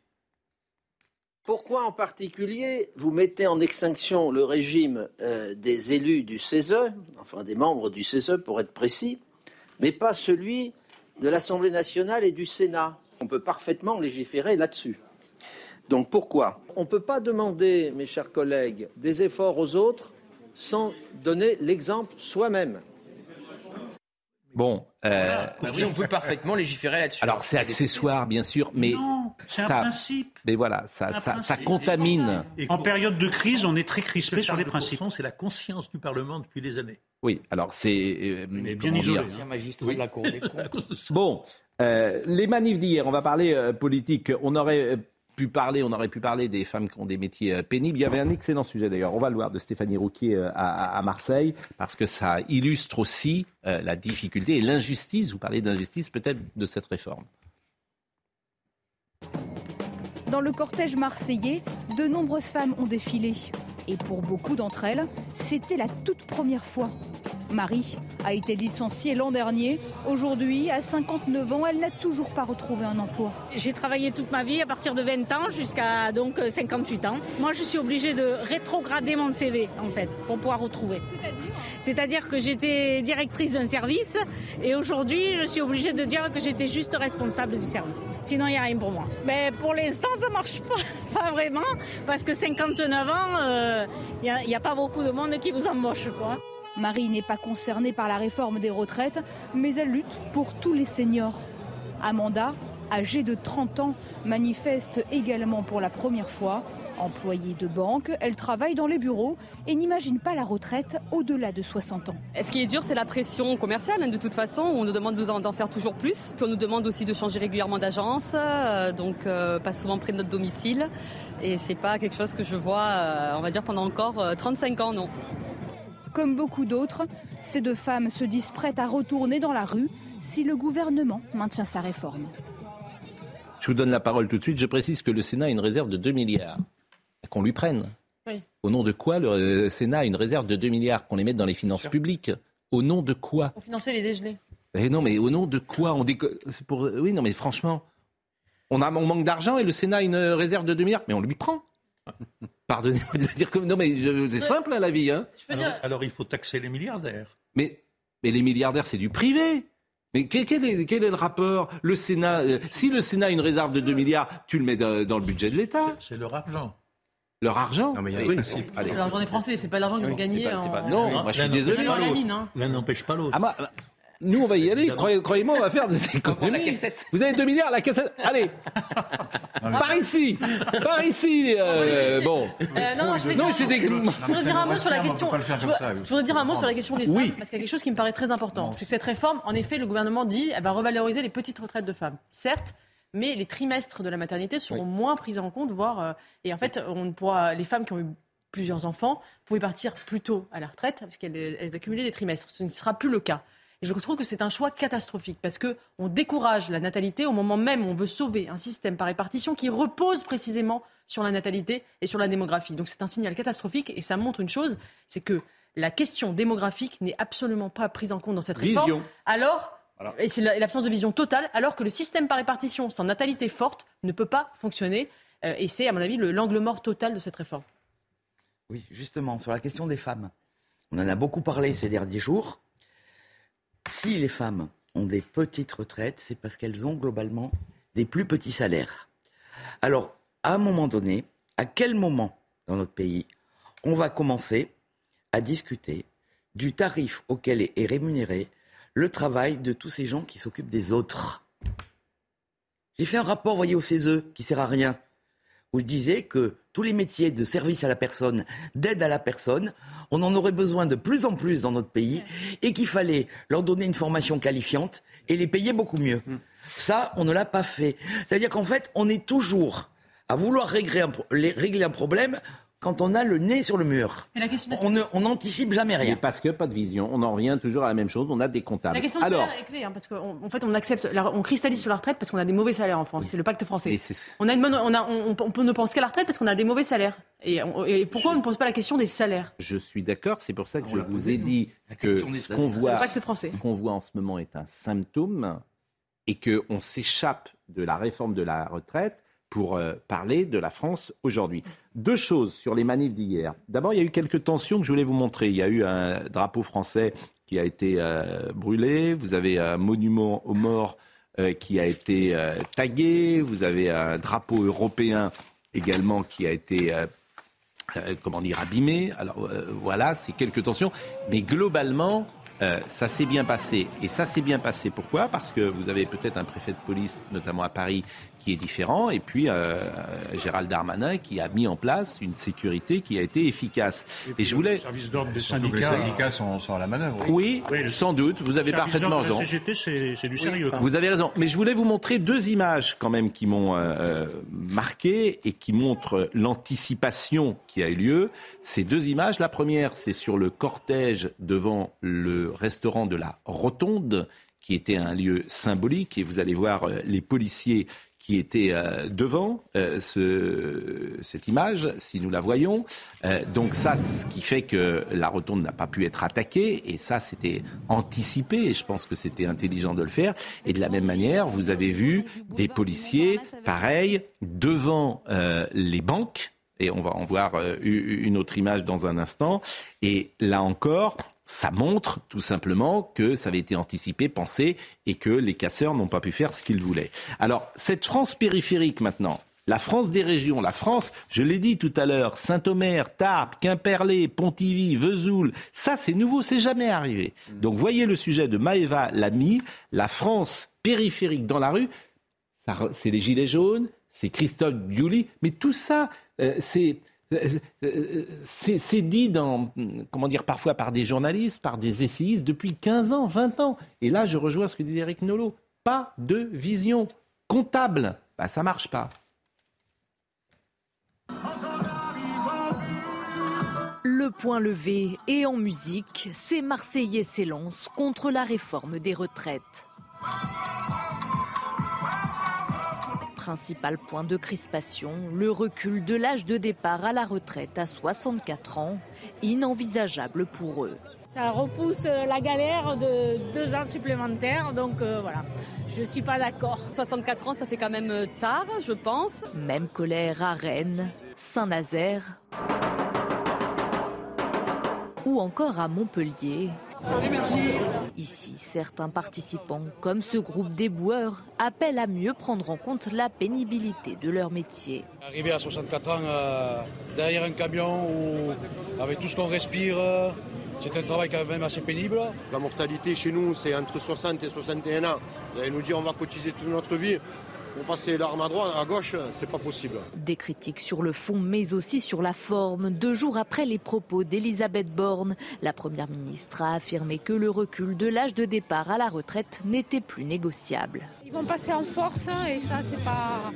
Pourquoi en particulier vous mettez en extinction le régime euh, des élus du CESE, enfin des membres du CESE pour être précis, mais pas celui de l'Assemblée nationale et du Sénat? On peut parfaitement légiférer là-dessus. Donc pourquoi? On ne peut pas demander, mes chers collègues, des efforts aux autres sans donner l'exemple soi-même. Bon, euh, Bah oui, on peut parfaitement légiférer là-dessus. alors c'est accessoire, bien sûr, mais Non, c'est un ça, principe. mais voilà, ça, ça, ça contamine. Et En période de crise, on est très crispé sur les principes. C'est la conscience du Parlement depuis des années. Oui, alors c'est euh, bien isolé, hein. Magistrat de la Cour des comptes. Bon, euh, les manifs d'hier, on va parler euh, politique. On aurait euh, on aurait pu parler des femmes qui ont des métiers euh, pénibles. Il y avait un excellent sujet d'ailleurs. On va le voir de Stéphanie Rouquier euh, à, à Marseille parce que ça illustre aussi euh, la difficulté et l'injustice. Vous parlez d'injustice peut-être de cette réforme. Dans le cortège marseillais, de nombreuses femmes ont défilé. Et pour beaucoup d'entre elles, c'était la toute première fois. Marie a été licenciée l'an dernier. Aujourd'hui, à 59 ans, elle n'a toujours pas retrouvé un emploi. J'ai travaillé toute ma vie à partir de 20 ans jusqu'à donc euh, 58 ans. Moi, je suis obligée de rétrograder mon CV en fait pour pouvoir retrouver. C'est-à-dire que j'étais directrice d'un service et aujourd'hui, je suis obligée de dire que j'étais juste responsable du service. Sinon, il n'y a rien pour moi. Mais pour l'instant, ça marche pas, pas vraiment parce que 59 ans, il n'y a, pas beaucoup de monde qui vous embauche quoi. Marie n'est pas concernée par la réforme des retraites, mais elle lutte pour tous les seniors. Amanda, âgée de 30 ans, manifeste également pour la première fois. Employée de banque, elle travaille dans les bureaux et n'imagine pas la retraite au-delà de 60 ans. Et Ce qui est dur, c'est la pression commerciale, hein, de toute façon. On nous demande d'en faire toujours plus. Puis on nous demande aussi de changer régulièrement d'agence, euh, donc euh, pas souvent près de notre domicile. Et c'est pas quelque chose que je vois, euh, on va dire, pendant encore euh, 35 ans, non. Comme beaucoup d'autres, ces deux femmes se disent prêtes à retourner dans la rue si le gouvernement maintient sa réforme. Je vous donne la parole tout de suite. Je précise que le Sénat a une réserve de 2 milliards. Qu'on lui prenne. Oui. Au nom de quoi le euh, Sénat a une réserve de 2 milliards Qu'on les mette dans les finances publiques? Au nom de quoi? Pour financer les déjeuners. Eh non, mais au nom de quoi? On déco- c'est pour... Oui, non, mais franchement, on, a, on manque d'argent et le Sénat a une réserve de 2 milliards, mais on lui prend. Pardonnez-moi de dire comme... Non, mais je- c'est simple, hein, la vie. Hein. Alors, alors il faut taxer les milliardaires. Mais, mais les milliardaires, c'est du privé. Mais quel, quel est, quel est le rapport? Le Sénat, euh, si le Sénat a une réserve de 2 milliards, tu le mets dans, dans le budget de l'État. C'est leur argent. Leur argent Non, mais il y a un Oui. C'est l'argent des Français, c'est pas l'argent qu'ils en- pas- non, moi, je suis désolé. mine, hein. L'un n'empêche pas l'autre. Ah, moi, nous, on va y aller. Croyez- Croyez-moi, on va faire des économies. la cassette. Vous avez 2 milliards, la cassette. Allez, par ici, par ici. euh, bon. Euh, non, non, je vais Non, dire- c'est des. Je voudrais dire un mot sur la question. Je voudrais- je dire un mot sur la question des femmes, Oui. parce qu'il y a quelque chose qui me paraît très important. C'est que cette réforme, en effet, le gouvernement dit, elle va revaloriser les petites retraites de femmes. Certes, mais les trimestres de la maternité seront moins pris en compte, voire euh, et en fait, on pourra, les femmes qui ont eu plusieurs enfants pouvaient partir plus tôt à la retraite parce qu'elles elles accumulaient des trimestres. Ce ne sera plus le cas. Et je trouve que c'est un choix catastrophique parce que on décourage la natalité au moment même où on veut sauver un système par répartition qui repose précisément sur la natalité et sur la démographie. Donc c'est un signal catastrophique et ça montre une chose, c'est que la question démographique n'est absolument pas prise en compte dans cette réforme. Vision. Alors, et c'est la- l'absence de vision totale, alors que le système par répartition sans natalité forte ne peut pas fonctionner. Euh, et c'est, à mon avis, le- l'angle mort total de cette réforme. Oui, justement, sur la question des femmes. On en a beaucoup parlé ces derniers jours. si les femmes ont des petites retraites, c'est parce qu'elles ont globalement des plus petits salaires. Alors, à un moment donné, à quel moment dans notre pays on va commencer à discuter du tarif auquel est rémunéré le travail de tous ces gens qui s'occupent des autres J'ai fait un rapport, voyez, au CESE, qui sert à rien, où je disais que tous les métiers de service à la personne, d'aide à la personne, on en aurait besoin de plus en plus dans notre pays et qu'il fallait leur donner une formation qualifiante et les payer beaucoup mieux. Mm. Ça, on ne l'a pas fait. C'est-à-dire qu'en fait, on est toujours à vouloir régler un, régler un problème quand on a le nez sur le mur. on n'anticipe jamais rien. parce que pas de vision. On en revient toujours à la même chose. On a des comptables. La question Alors, est clé, hein, parce qu'en fait, on accepte, on cristallise sur la retraite parce qu'on a des mauvais salaires en France. C'est le pacte français. On, a une on, a, on, ne pense qu'à la retraite parce qu'on a des mauvais salaires. Et, pourquoi on ne pose pas la question des salaires? Je suis d'accord. C'est pour ça que je vous ai dit que ce qu'on voit, ce qu'on voit en ce moment est un symptôme et qu'on s'échappe de la réforme de la retraite pour euh, parler de la France aujourd'hui. Deux choses sur les manifs d'hier. D'abord, il y a eu quelques tensions que je voulais vous montrer. Il y a eu un drapeau français qui a été euh, brûlé. Vous avez un monument aux morts euh, qui a été tagué. Vous avez un drapeau européen également qui a été comment dire abîmé. Alors voilà, c'est quelques tensions, mais globalement, ça s'est bien passé. Et ça s'est bien passé. Pourquoi? Parce que vous avez peut-être un préfet de police, notamment à Paris, qui est différent, et puis euh, Gérald Darmanin qui a mis en place une sécurité qui a été efficace. Et, je voulais. Les services d'ordre des syndicats. Les syndicats sont, à la manœuvre. Oui, sans doute. Vous avez parfaitement raison. CGT, c'est du sérieux. Vous avez raison. Mais je voulais vous montrer deux images quand même qui m'ont euh, marqué et qui montrent l'anticipation qui a eu lieu. Ces deux images. La première, c'est sur le cortège devant le restaurant de la Rotonde, qui était un lieu symbolique. Et vous allez voir euh, les policiers qui étaient euh, devant euh, ce, cette image, si nous la voyons. donc ça, ce qui fait que la rotonde n'a pas pu être attaquée, et ça, c'était anticipé, et je pense que c'était intelligent de le faire. Et de la même manière, vous avez vu des policiers, pareil, devant les banques, et on va en voir une autre image dans un instant. Et là encore, ça montre tout simplement que ça avait été anticipé, pensé, et que les casseurs n'ont pas pu faire ce qu'ils voulaient. Alors, cette France périphérique maintenant, la France des régions, la France, je l'ai dit tout à l'heure, Saint-Omer, Tarbes, Quimperlé, Pontivy, Vesoul, ça c'est nouveau, c'est jamais arrivé. Donc voyez le sujet de Maëva Lamy, la France périphérique dans la rue, c'est les Gilets jaunes, c'est Christophe Giuli, mais tout ça, euh, c'est c'est dit comment dire, parfois par des journalistes, par des essayistes depuis 15 ans, 20 ans. Et là, je rejoins ce que disait Eric Nolot. Pas de vision comptable. Bah, ça marche pas. Le point levé et en musique, ces Marseillais s'élancent contre la réforme des retraites. Principal point de crispation, le recul de l'âge de départ à la retraite à 64 ans, inenvisageable pour eux. Ça repousse la galère de deux ans supplémentaires, donc euh, voilà, je ne suis pas d'accord. 64 ans, ça fait quand même tard, je pense. Même colère à Rennes, Saint-Nazaire ou encore à Montpellier, Ici, certains participants, comme ce groupe déboueurs, appellent à mieux prendre en compte la pénibilité de leur métier. Arriver à 64 ans euh, derrière un camion ou avec tout ce qu'on respire, euh, c'est un travail quand même assez pénible. La mortalité chez nous, c'est entre 60 et 61 ans. Vous allez nous dire on va cotiser toute notre vie. Pour passer l'arme à droite, à gauche, c'est pas possible. Des critiques sur le fond, mais aussi sur la forme. Deux jours après les propos d'Elisabeth Borne, la première ministre a affirmé que le recul de l'âge de départ à la retraite n'était plus négociable. Ils vont passer en force hein, et ça, c'est pas,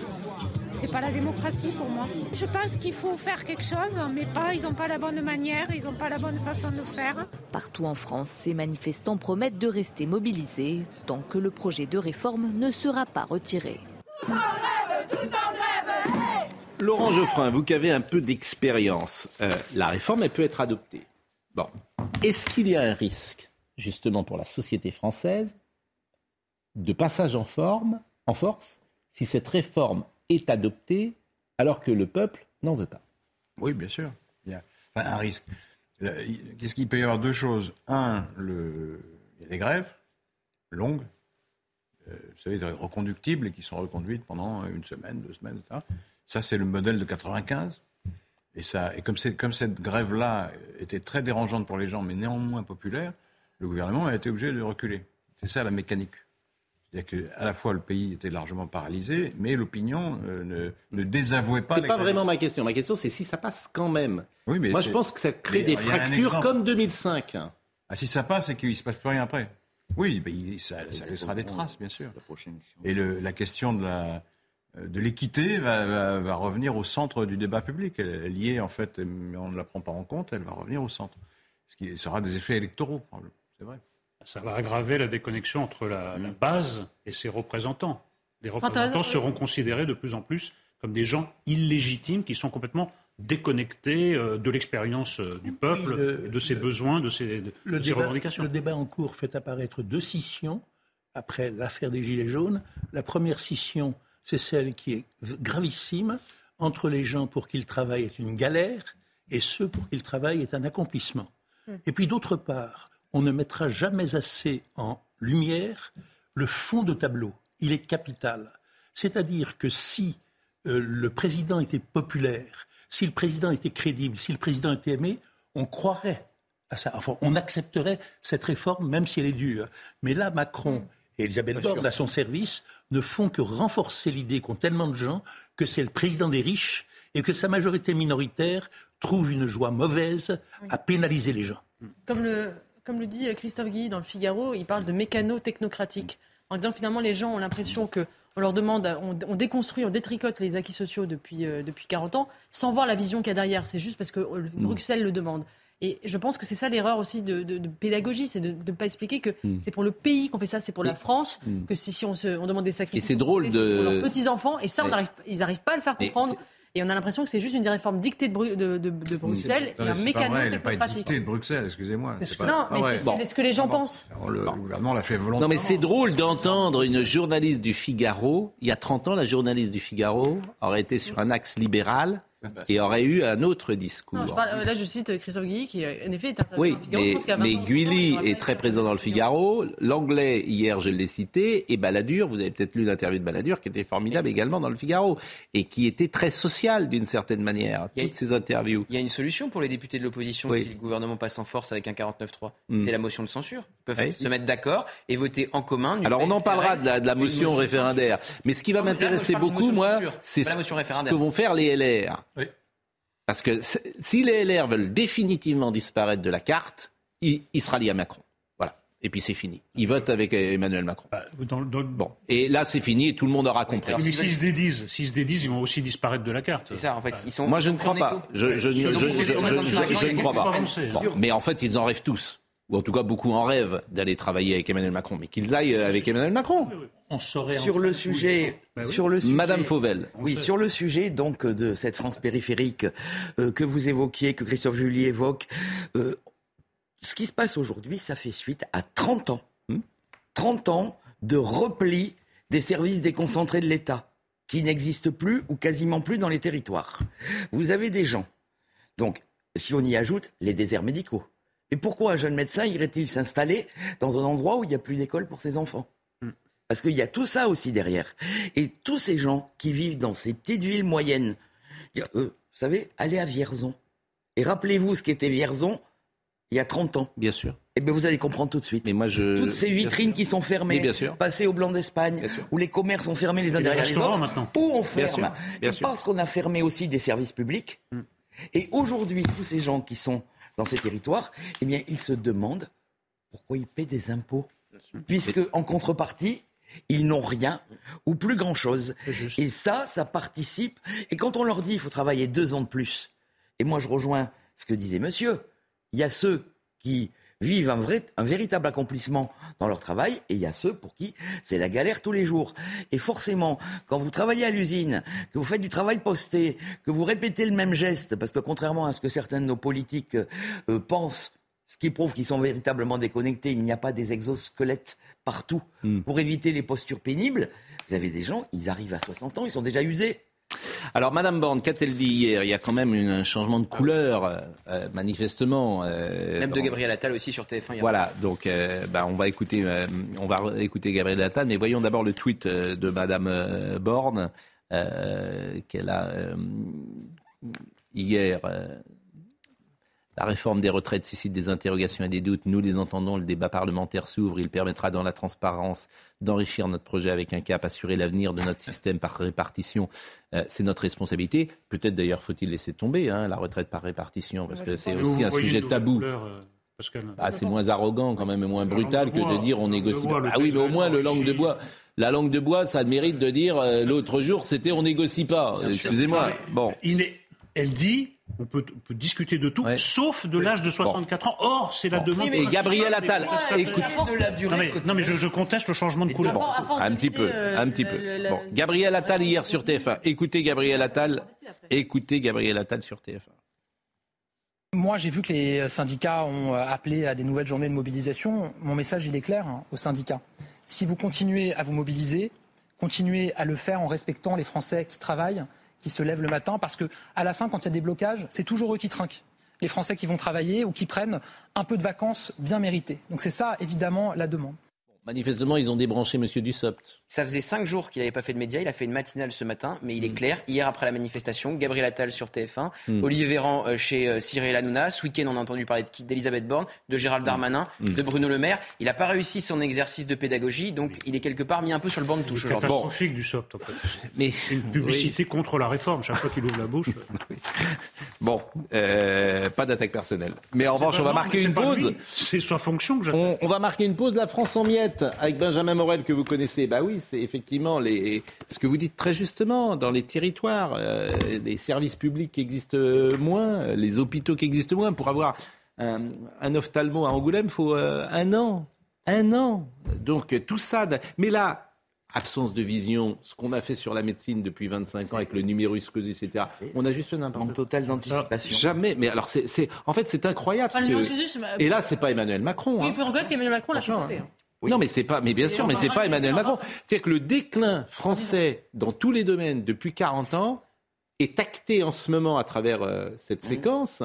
c'est pas la démocratie pour moi. Je pense qu'il faut faire quelque chose, mais pas, ils n'ont pas la bonne manière, ils n'ont pas la bonne façon de faire. Partout en France, ces manifestants promettent de rester mobilisés tant que le projet de réforme ne sera pas retiré. Laurent Geoffrin, vous qui avez un peu d'expérience, euh, la réforme, elle peut être adoptée. Est-ce qu'il y a un risque, justement, pour la société française, de passage en, force, si cette réforme est adoptée alors que le peuple n'en veut pas? Oui, bien sûr. Il y a un risque. Qu'est-ce qu'il peut y avoir? Deux choses. Un, il y a des grèves longues, vous savez, reconductibles et qui sont reconduites pendant une semaine, deux semaines, etc. Ça, c'est le modèle de 95. Et, ça, et comme, comme cette grève-là était très dérangeante pour les gens, mais néanmoins populaire, le gouvernement a été obligé de reculer. C'est ça la mécanique. C'est-à-dire qu'à la fois le pays était largement paralysé, mais l'opinion euh, ne, désavouait pas. C'est pas vraiment ma question. Ma question, c'est si ça passe quand même. Oui, mais Moi, je pense que ça crée des fractures comme 2005. Ah, si ça passe, c'est qu'il ne se passe plus rien après. Oui, ça, laissera des traces, bien sûr. Et la question de la, de l'équité va, va, revenir au centre du débat public. Elle est liée, en fait, mais on ne la prend pas en compte, elle va revenir au centre. Ce qui sera des effets électoraux, c'est vrai. Ça va aggraver la déconnexion entre la, mm. base et ses représentants. Les représentants seront considérés de plus en plus comme des gens illégitimes qui sont complètement déconnectés euh, de l'expérience euh, du peuple, de ses besoins, de ses, revendications. Le débat en cours fait apparaître deux scissions après l'affaire des Gilets jaunes. La première scission, c'est celle qui est gravissime entre les gens pour qui le travail est une galère et ceux pour qui le travail est un accomplissement. Hmm. Et puis d'autre part, on ne mettra jamais assez en lumière le fond de tableau. Il est capital. C'est-à-dire que si euh, le président était populaire, si le président était crédible, si le président était aimé, on croirait à ça. Enfin, on accepterait cette réforme, même si elle est dure. Mais là, Macron hmm. et Elisabeth Borne, à son service, ne font que renforcer l'idée qu'ont tellement de gens que c'est le président des riches et que sa majorité minoritaire trouve une joie mauvaise à pénaliser les gens. Comme le, comme le dit Christophe Guy dans le Figaro, il parle de mécano-technocratique. En disant finalement, les gens ont l'impression que on leur demande, on, déconstruit, on détricote les acquis sociaux depuis, euh, depuis 40 ans, sans voir la vision qu'il y a derrière. C'est juste parce que euh, mm. Bruxelles le demande. Et je pense que c'est ça l'erreur aussi de, pédagogie, c'est de ne pas expliquer que mm. c'est pour le pays qu'on fait ça, c'est pour la France, mm. que si, on, se, on demande des sacrifices, c'est drôle de... pour leurs petits-enfants, et ça, ils n'arrivent pas à le faire comprendre. Et on a l'impression que c'est juste une réforme dictée de, de, de, Bruxelles et un mécanisme technocratique. Pas dictée de Bruxelles, excusez-moi. Non, mais c'est ce que les gens pensent. Le, gouvernement l'a fait volontairement. Non, mais c'est drôle d'entendre une journaliste du Figaro. Il y a 30 ans, la journaliste du Figaro aurait été sur un axe libéral et aurait eu un autre discours. Euh, là, je cite Christophe Guilly, qui en effet est un Oui, mais, mais Guilly est très présent dans le Figaro. L'anglais, hier, je l'ai cité. Et Balladur, vous avez peut-être lu l'interview de Balladur, qui était formidable également dans le Figaro. Et qui était très social, d'une certaine manière, toutes ces interviews. Il y a une solution pour les députés de l'opposition si le gouvernement passe en force avec un 49-3. Hmm. C'est la motion de censure. Ils peuvent se mettre d'accord et voter en commun. Alors, on en parlera de la, motion, référendaire. Mais ce qui va m'intéresser beaucoup, moi, c'est ce que vont faire les LR. Parce que si les LR veulent définitivement disparaître de la carte, il, sera lié à Macron. Voilà. Et puis c'est fini. Ils votent avec Emmanuel Macron. Bah, bon. Et là, c'est fini et tout le monde aura compris. mais s'ils se dédisent, s'ils se dédisent, ils vont aussi disparaître de la carte. C'est ça, en fait. Ils sont Moi, je ne crois pas. Je, ne crois pas. mais en fait, ils en rêvent tous ou en tout cas beaucoup en rêvent d'aller travailler avec Emmanuel Macron, mais qu'ils aillent avec Emmanuel Macron. On saurait sur le sujet, bah sur le sujet, Madame Fauvel. Oui, sur le sujet donc de cette France périphérique euh, que vous évoquiez, que Christophe Julie évoque, euh, ce qui se passe aujourd'hui, ça fait suite à 30 ans, 30 hmm ans de repli des services déconcentrés de l'État qui n'existent plus ou quasiment plus dans les territoires. Vous avez des gens, donc si on y ajoute les déserts médicaux et pourquoi un jeune médecin irait-il s'installer dans un endroit où il n'y a plus d'école pour ses enfants hmm. Parce qu'il y a tout ça aussi derrière. Et tous ces gens qui vivent dans ces petites villes moyennes, euh, vous savez, allez à Vierzon. Et rappelez-vous ce qu'était Vierzon il y a 30 ans. Bien sûr. Et eh bien vous allez comprendre tout de suite. Mais moi je... Toutes ces vitrines qui sont fermées, bien sûr. passées au blanc d'Espagne, où les commerces sont fermés les uns derrière les autres, maintenant. où on ferme. Parce qu'on a fermé aussi des services publics. Hmm. Et aujourd'hui, tous ces gens qui sont dans ces territoires, eh bien, ils se demandent pourquoi ils paient des impôts. Puisque, en contrepartie, ils n'ont rien ou plus grand-chose. Et ça, ça participe. Et quand on leur dit qu'il faut travailler deux ans de plus, et moi je rejoins ce que disait monsieur, il y a ceux qui vivent un, vrai, un véritable accomplissement dans leur travail et il y a ceux pour qui c'est la galère tous les jours. Et forcément, quand vous travaillez à l'usine, que vous faites du travail posté, que vous répétez le même geste, parce que contrairement à ce que certains de nos politiques euh, pensent, ce qui prouve qu'ils sont véritablement déconnectés, il n'y a pas des exosquelettes partout hmm. pour éviter les postures pénibles. Vous avez des gens, ils arrivent à 60 ans, ils sont déjà usés. Alors, Madame Borne, qu'a-t-elle dit hier? Il y a quand même un changement de couleur, euh, manifestement. Euh, même de Gabriel Attal aussi sur TF1. Hier voilà, donc euh, bah, on va écouter, on va écouter Gabriel Attal, mais voyons d'abord le tweet de Madame Borne qu'elle a hier la réforme des retraites suscite des interrogations et des doutes. Nous les entendons. Le débat parlementaire s'ouvre. Il permettra, dans la transparence, d'enrichir notre projet avec un cap, assurer l'avenir de notre système par répartition. Euh, c'est notre responsabilité. Peut-être d'ailleurs faut-il laisser tomber hein, la retraite par répartition, parce que c'est aussi un sujet tabou. Euh, ah, c'est moins arrogant quand même et moins brutal que de dire on négocie. Ah oui, mais au moins le langue de bois. La langue de bois, ça mérite de dire euh, l'autre jour c'était on négocie pas. Excusez-moi. Bon. Elle dit on peut, discuter de tout, sauf de l'âge de 64 ans. Or, c'est la demande. Et Gabriel Attal, écoute. Non mais, je, conteste le changement de couleur. un petit peu, euh, un petit peu. Bon, Gabriel Attal hier sur TF1. Écoutez Gabriel Attal. Écoutez Gabriel Attal sur TF1. Moi, j'ai vu que les syndicats ont euh, appelé à des nouvelles journées de mobilisation. Mon message, il est clair hein, aux syndicats. Si vous continuez à vous mobiliser, continuez à le faire en respectant les Français qui travaillent, qui se lèvent le matin, parce que à la fin, quand il y a des blocages, c'est toujours eux qui trinquent. Les Français qui vont travailler ou qui prennent un peu de vacances bien méritées. Donc c'est ça, évidemment, la demande. Manifestement, ils ont débranché M. Dussopt. Ça faisait cinq jours qu'il n'avait pas fait de médias. Il a fait une matinale ce matin, mais il est mm. clair. Hier, après la manifestation, Gabriel Attal sur TF1, mm. Olivier Véran euh, chez euh, Cyril Hanouna. Ce week-end, on a entendu parler d'Elisabeth Borne, de Gérald mm. Darmanin, de Bruno Le Maire. Il n'a pas réussi son exercice de pédagogie, donc il est quelque part mis un peu sur le banc de touche. C'est catastrophique Dussopt, en fait. Mais, une publicité contre la réforme, chaque fois qu'il ouvre la bouche. bon, euh, pas d'attaque personnelle. Mais en revanche, on va marquer une pause. C'est sa fonction que on, on va marquer une pause. La France en miettes avec Benjamin Morel que vous connaissez. Bah oui, c'est effectivement les, ce que vous dites très justement dans les territoires, euh, les services publics qui existent moins, les hôpitaux qui existent moins. Pour avoir un, un ophtalmo à Angoulême, il faut euh, un an, un an. Donc tout ça. Mais là, absence de vision, ce qu'on a fait sur la médecine depuis 25 ans avec le numérus clausus, etc. On a juste n'importe quoi. total d'anticipation. Jamais. Mais alors, c'est, en fait, c'est incroyable. Et là, c'est pas Emmanuel Macron. Oui, il faut reconnaître qu'Emmanuel Macron l'a présenté. Hein. Non, mais c'est pas, mais bien sûr, mais c'est pas Emmanuel Macron. C'est-à-dire que le déclin français dans tous les domaines depuis 40 ans est acté en ce moment à travers euh, cette mmh. séquence.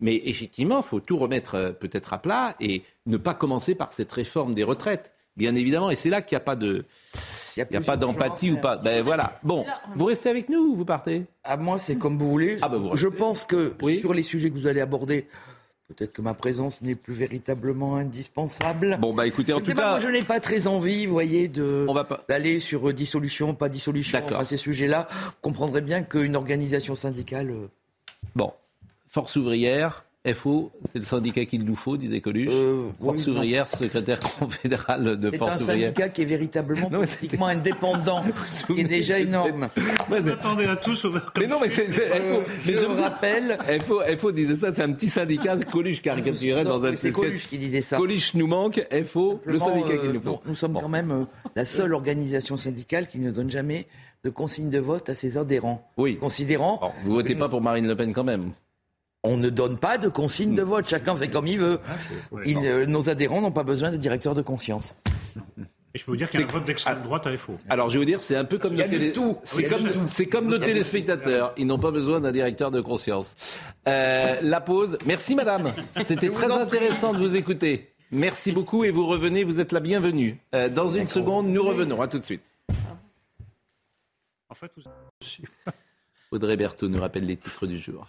Mais effectivement, il faut tout remettre euh, peut-être à plat et ne pas commencer par cette réforme des retraites, bien évidemment. Et c'est là qu'il n'y a pas de, il n'y a, pas d'empathie ou pas. Ben voilà. Bon, vous restez avec nous ou vous partez? À ah, moi, c'est comme vous voulez. Ah, ben, Je pense que sur les sujets que vous allez aborder, Peut-être que ma présence n'est plus véritablement indispensable. Bon, bah écoutez, en tout cas. Moi, je n'ai pas très envie, vous voyez, d'aller sur euh, dissolution, pas dissolution, enfin, ces sujets-là. Vous comprendrez bien qu'une organisation syndicale. Euh, bon, force ouvrière, FO, c'est le syndicat qu'il nous faut, disait Coluche. Euh, Force ouvrière, secrétaire confédéral de Force ouvrière. C'est un syndicat qui est véritablement politiquement indépendant, ce qui est déjà énorme. Vous attendez à tous au Mais non, mais, c'est, FO, je, je rappelle. FO, FO disait ça, c'est un petit syndicat Coluche caricaturait dans un. C'est Coluche qui disait ça. Coluche nous manque, FO, le syndicat qu'il nous faut. Nous sommes quand même euh, la seule organisation syndicale qui ne donne jamais de consigne de vote à ses adhérents. Oui. Considérant. vous votez pas pour Marine Le Pen quand même on ne donne pas de consigne de vote. Chacun fait comme il veut. Ah, nos adhérents n'ont pas besoin de directeur de conscience. Et je peux vous dire qu'il y a un vote d'extrême droite à FO. Alors je vais vous dire, c'est un peu comme nos, c'est comme, nos téléspectateurs. Ils n'ont pas besoin d'un directeur de conscience. Euh, la pause. Merci madame. C'était très intéressant de vous écouter. Merci beaucoup et vous revenez, vous êtes la bienvenue. Euh, dans une seconde, nous revenons. À tout de suite. En fait, Audrey Berthaud nous rappelle les titres du jour.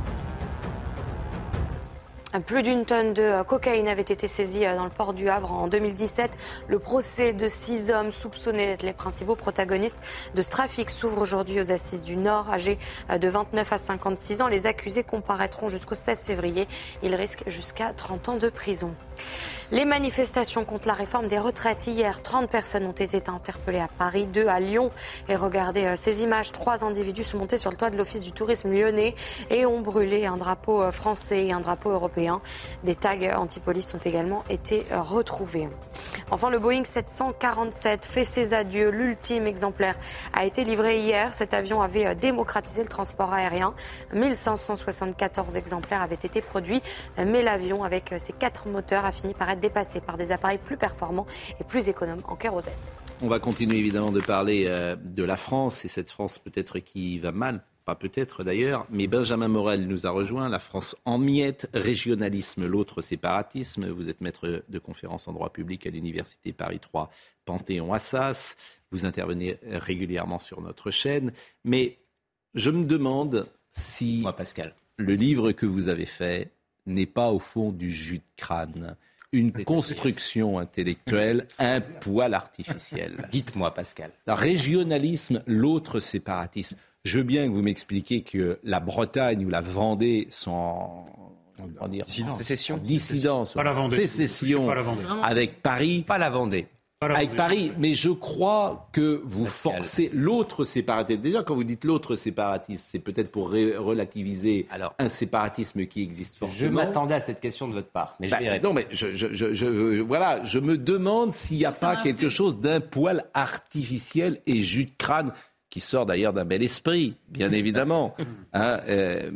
Plus d'une tonne de cocaïne avait été saisie euh, dans le port du Havre en 2017. Le procès de six hommes soupçonnés d'être les principaux protagonistes de ce trafic s'ouvre aujourd'hui aux assises du Nord. Âgés euh, de 29 à 56 ans, les accusés comparaîtront jusqu'au 16 février. Ils risquent jusqu'à 30 ans de prison. Les manifestations contre la réforme des retraites. Hier, 30 personnes ont été interpellées à Paris, deux à Lyon. Et regardez euh, ces images. Trois individus sont montés sur le toit de l'Office du tourisme lyonnais et ont brûlé un drapeau euh, français et un drapeau européen. Des tags anti-police ont également été euh, retrouvés. Enfin, le Boeing 747 fait ses adieux. L'ultime exemplaire a été livré hier. Cet avion avait démocratisé le transport aérien. 1574 exemplaires avaient été produits, mais l'avion, avec ses quatre moteurs, a fini par être dépassé par des appareils plus performants et plus économes en kérosène. on va continuer évidemment de parler euh, de la France et cette France peut-être qui va mal pas peut-être d'ailleurs, mais Benjamin Morel nous a rejoint. La France en miettes, régionalisme, l'autre séparatisme. Vous êtes maître de conférence en droit public à l'Université Paris 3 Panthéon-Assas. Vous intervenez régulièrement sur notre chaîne. Mais je me demande si Moi, Pascal. le livre que vous avez fait n'est pas au fond du jus de crâne. Une construction intellectuelle, un poil artificiel. Dites-moi, Pascal. Régionalisme, l'autre séparatisme. Je veux bien que vous m'expliquiez que la Bretagne ou la Vendée sont en, comment dire, en Sécession. dissidence, Pas la Vendée. sécession Pas la Vendée. avec Paris. Pas la Vendée. Pas la Avec. Paris, mais je crois que vous forcez l'autre séparatisme. Déjà, quand vous dites l'autre séparatisme, c'est peut-être pour ré- relativiser un séparatisme qui existe Je forcément. m'attendais à cette question de votre part, mais je Bah, non, mais je, je, je, je- voilà, je me demande s'il n'y a pas quelque chose d'un poil artificiel et jus de crâne qui sort d'ailleurs d'un bel esprit, bien évidemment. Hein, euh,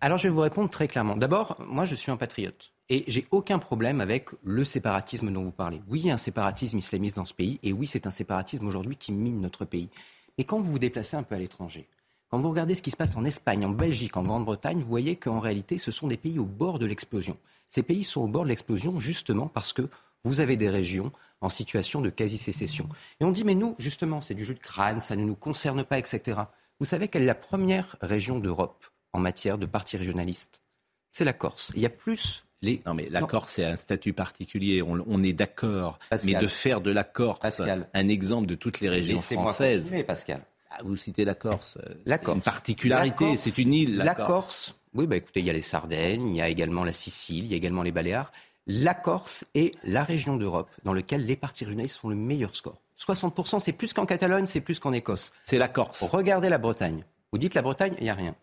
Alors je vais vous répondre très clairement. D'abord, moi je suis un patriote et j'ai aucun problème avec le séparatisme dont vous parlez. Oui, il y a un séparatisme islamiste dans ce pays et oui, c'est un séparatisme aujourd'hui qui mine notre pays. Mais quand vous vous déplacez un peu à l'étranger, quand vous regardez ce qui se passe en Espagne, en Belgique, en Grande-Bretagne, vous voyez qu'en réalité, ce sont des pays au bord de l'explosion. Ces pays sont au bord de l'explosion justement parce que vous avez des régions en situation de quasi-sécession. Et on dit, mais nous, justement, c'est du jus de crâne, ça ne nous concerne pas, etc. Vous savez quelle est la première région d'Europe en matière de parti régionaliste? C'est la Corse. Il y a plus les... Non, mais la Corse, c'est un statut particulier. On, on est d'accord. Mais de faire de la Corse un exemple de toutes les régions françaises. Pascal. Ah, vous citez la Corse. La Corse. Une particularité, c'est une île. La, La, Corse. Corse. Oui, bah écoutez, il y a les Sardaigne, il y a également la Sicile, il y a également les Baléares. La Corse est la région d'Europe dans laquelle les partis régionalistes font le meilleur score. 60%, c'est plus qu'en Catalogne, c'est plus qu'en Écosse. C'est la Corse. Regardez la Bretagne. Vous dites la Bretagne, il n'y a rien.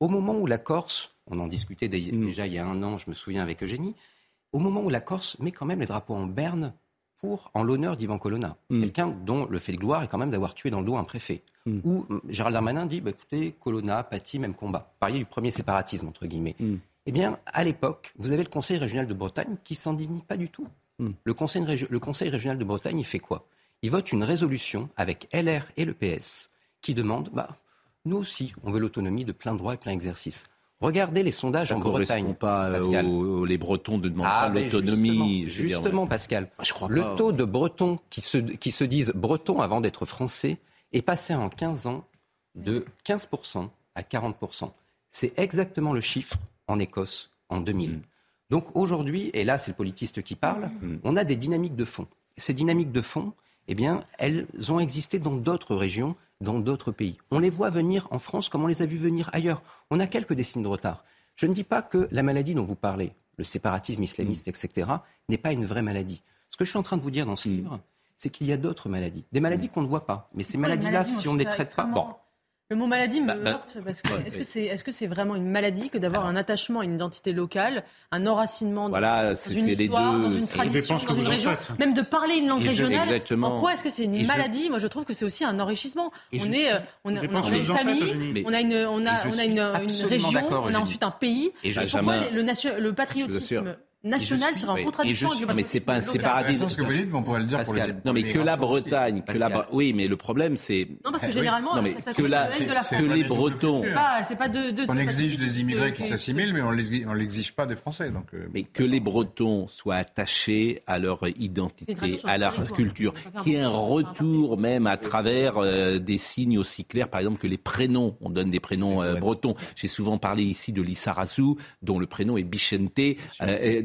Au moment où la Corse, on en discutait Mm. déjà il y a un an, je me souviens avec Eugénie, au moment où la Corse met quand même les drapeaux en berne pour, en l'honneur d'Ivan Colonna, Mm. quelqu'un dont le fait de gloire est quand même d'avoir tué dans le dos un préfet. Mm. Où mm, Gérald Darmanin dit, bah, écoutez, Colonna, Paty, même combat. Pariez du premier séparatisme, entre guillemets. Mm. Eh bien, à l'époque, vous avez le Conseil régional de Bretagne qui s'indigne pas du tout. Mm. Le, conseil, régi- le Conseil régional de Bretagne, il fait quoi? Il vote une résolution avec LR et le PS qui demande, bah, nous aussi, on veut l'autonomie de plein droit et plein exercice. Regardez les sondages Ça en ne correspond Bretagne. pas euh, Pascal. aux, aux- les Bretons ne demandent Ah, pas l'autonomie. Justement. Pascal. je crois le pas. taux de Bretons qui se, qui se disent Bretons avant d'être Français est passé en 15 ans de 15% à 40%. C'est exactement le chiffre en Écosse en 2000. Mm. Donc aujourd'hui, et là c'est le politiste qui parle, on a des dynamiques de fond. Ces dynamiques de fond, eh bien, elles ont existé dans d'autres régions, dans d'autres pays. On les voit venir en France comme on les a vus venir ailleurs. On a quelques décennies de retard. Je ne dis pas que la maladie dont vous parlez, le séparatisme islamiste, etc., n'est pas une vraie maladie. Ce que je suis en train de vous dire dans ce livre, c'est qu'il y a d'autres maladies. Des maladies qu'on ne voit pas. Mais ces maladies-là, maladies, si on ne les traite pas... Bon, Le mot maladie me Bah, bah, heurte parce que ouais, est-ce que c'est est-ce que c'est vraiment une maladie que d'avoir un attachement à une identité locale, un enracinement dans- Voilà, dans c'est- une les histoire, deux, dans une tradition, dans une région, faites. même de parler une langue Et régionale. exactement. En quoi est-ce que c'est une Et je- maladie? Moi, je trouve que c'est aussi un enrichissement. Et on je- est, euh, on on dépend a une famille, on a une, on a, on a une, région, on a ensuite un pays. Et je- Pourquoi le, le Je vous patriotisme assure. national Et je serait en suis- mais c'est pas un séparatisme. ce que vous dites, mais on pourrait le dire pour les-. Non, mais que la. Bretagne, que la, oui, mais le problème c'est. Non, parce que Oui. généralement, non, mais ça- ça que, la, de la que France. les Bretons. C'est pas, c'est pas de, de- On de- exige des immigrés qui s'assimilent, mais on l'exige- on l'exige pas des Français. Donc, euh, Mais que les Bretons soient attachés à leur identité, à leur culture, y ait un retour même à travers euh, des signes aussi clairs, par exemple que les prénoms, on donne des prénoms euh, bretons. J'ai souvent parlé ici de Lissarazu, dont le prénom est Bichente.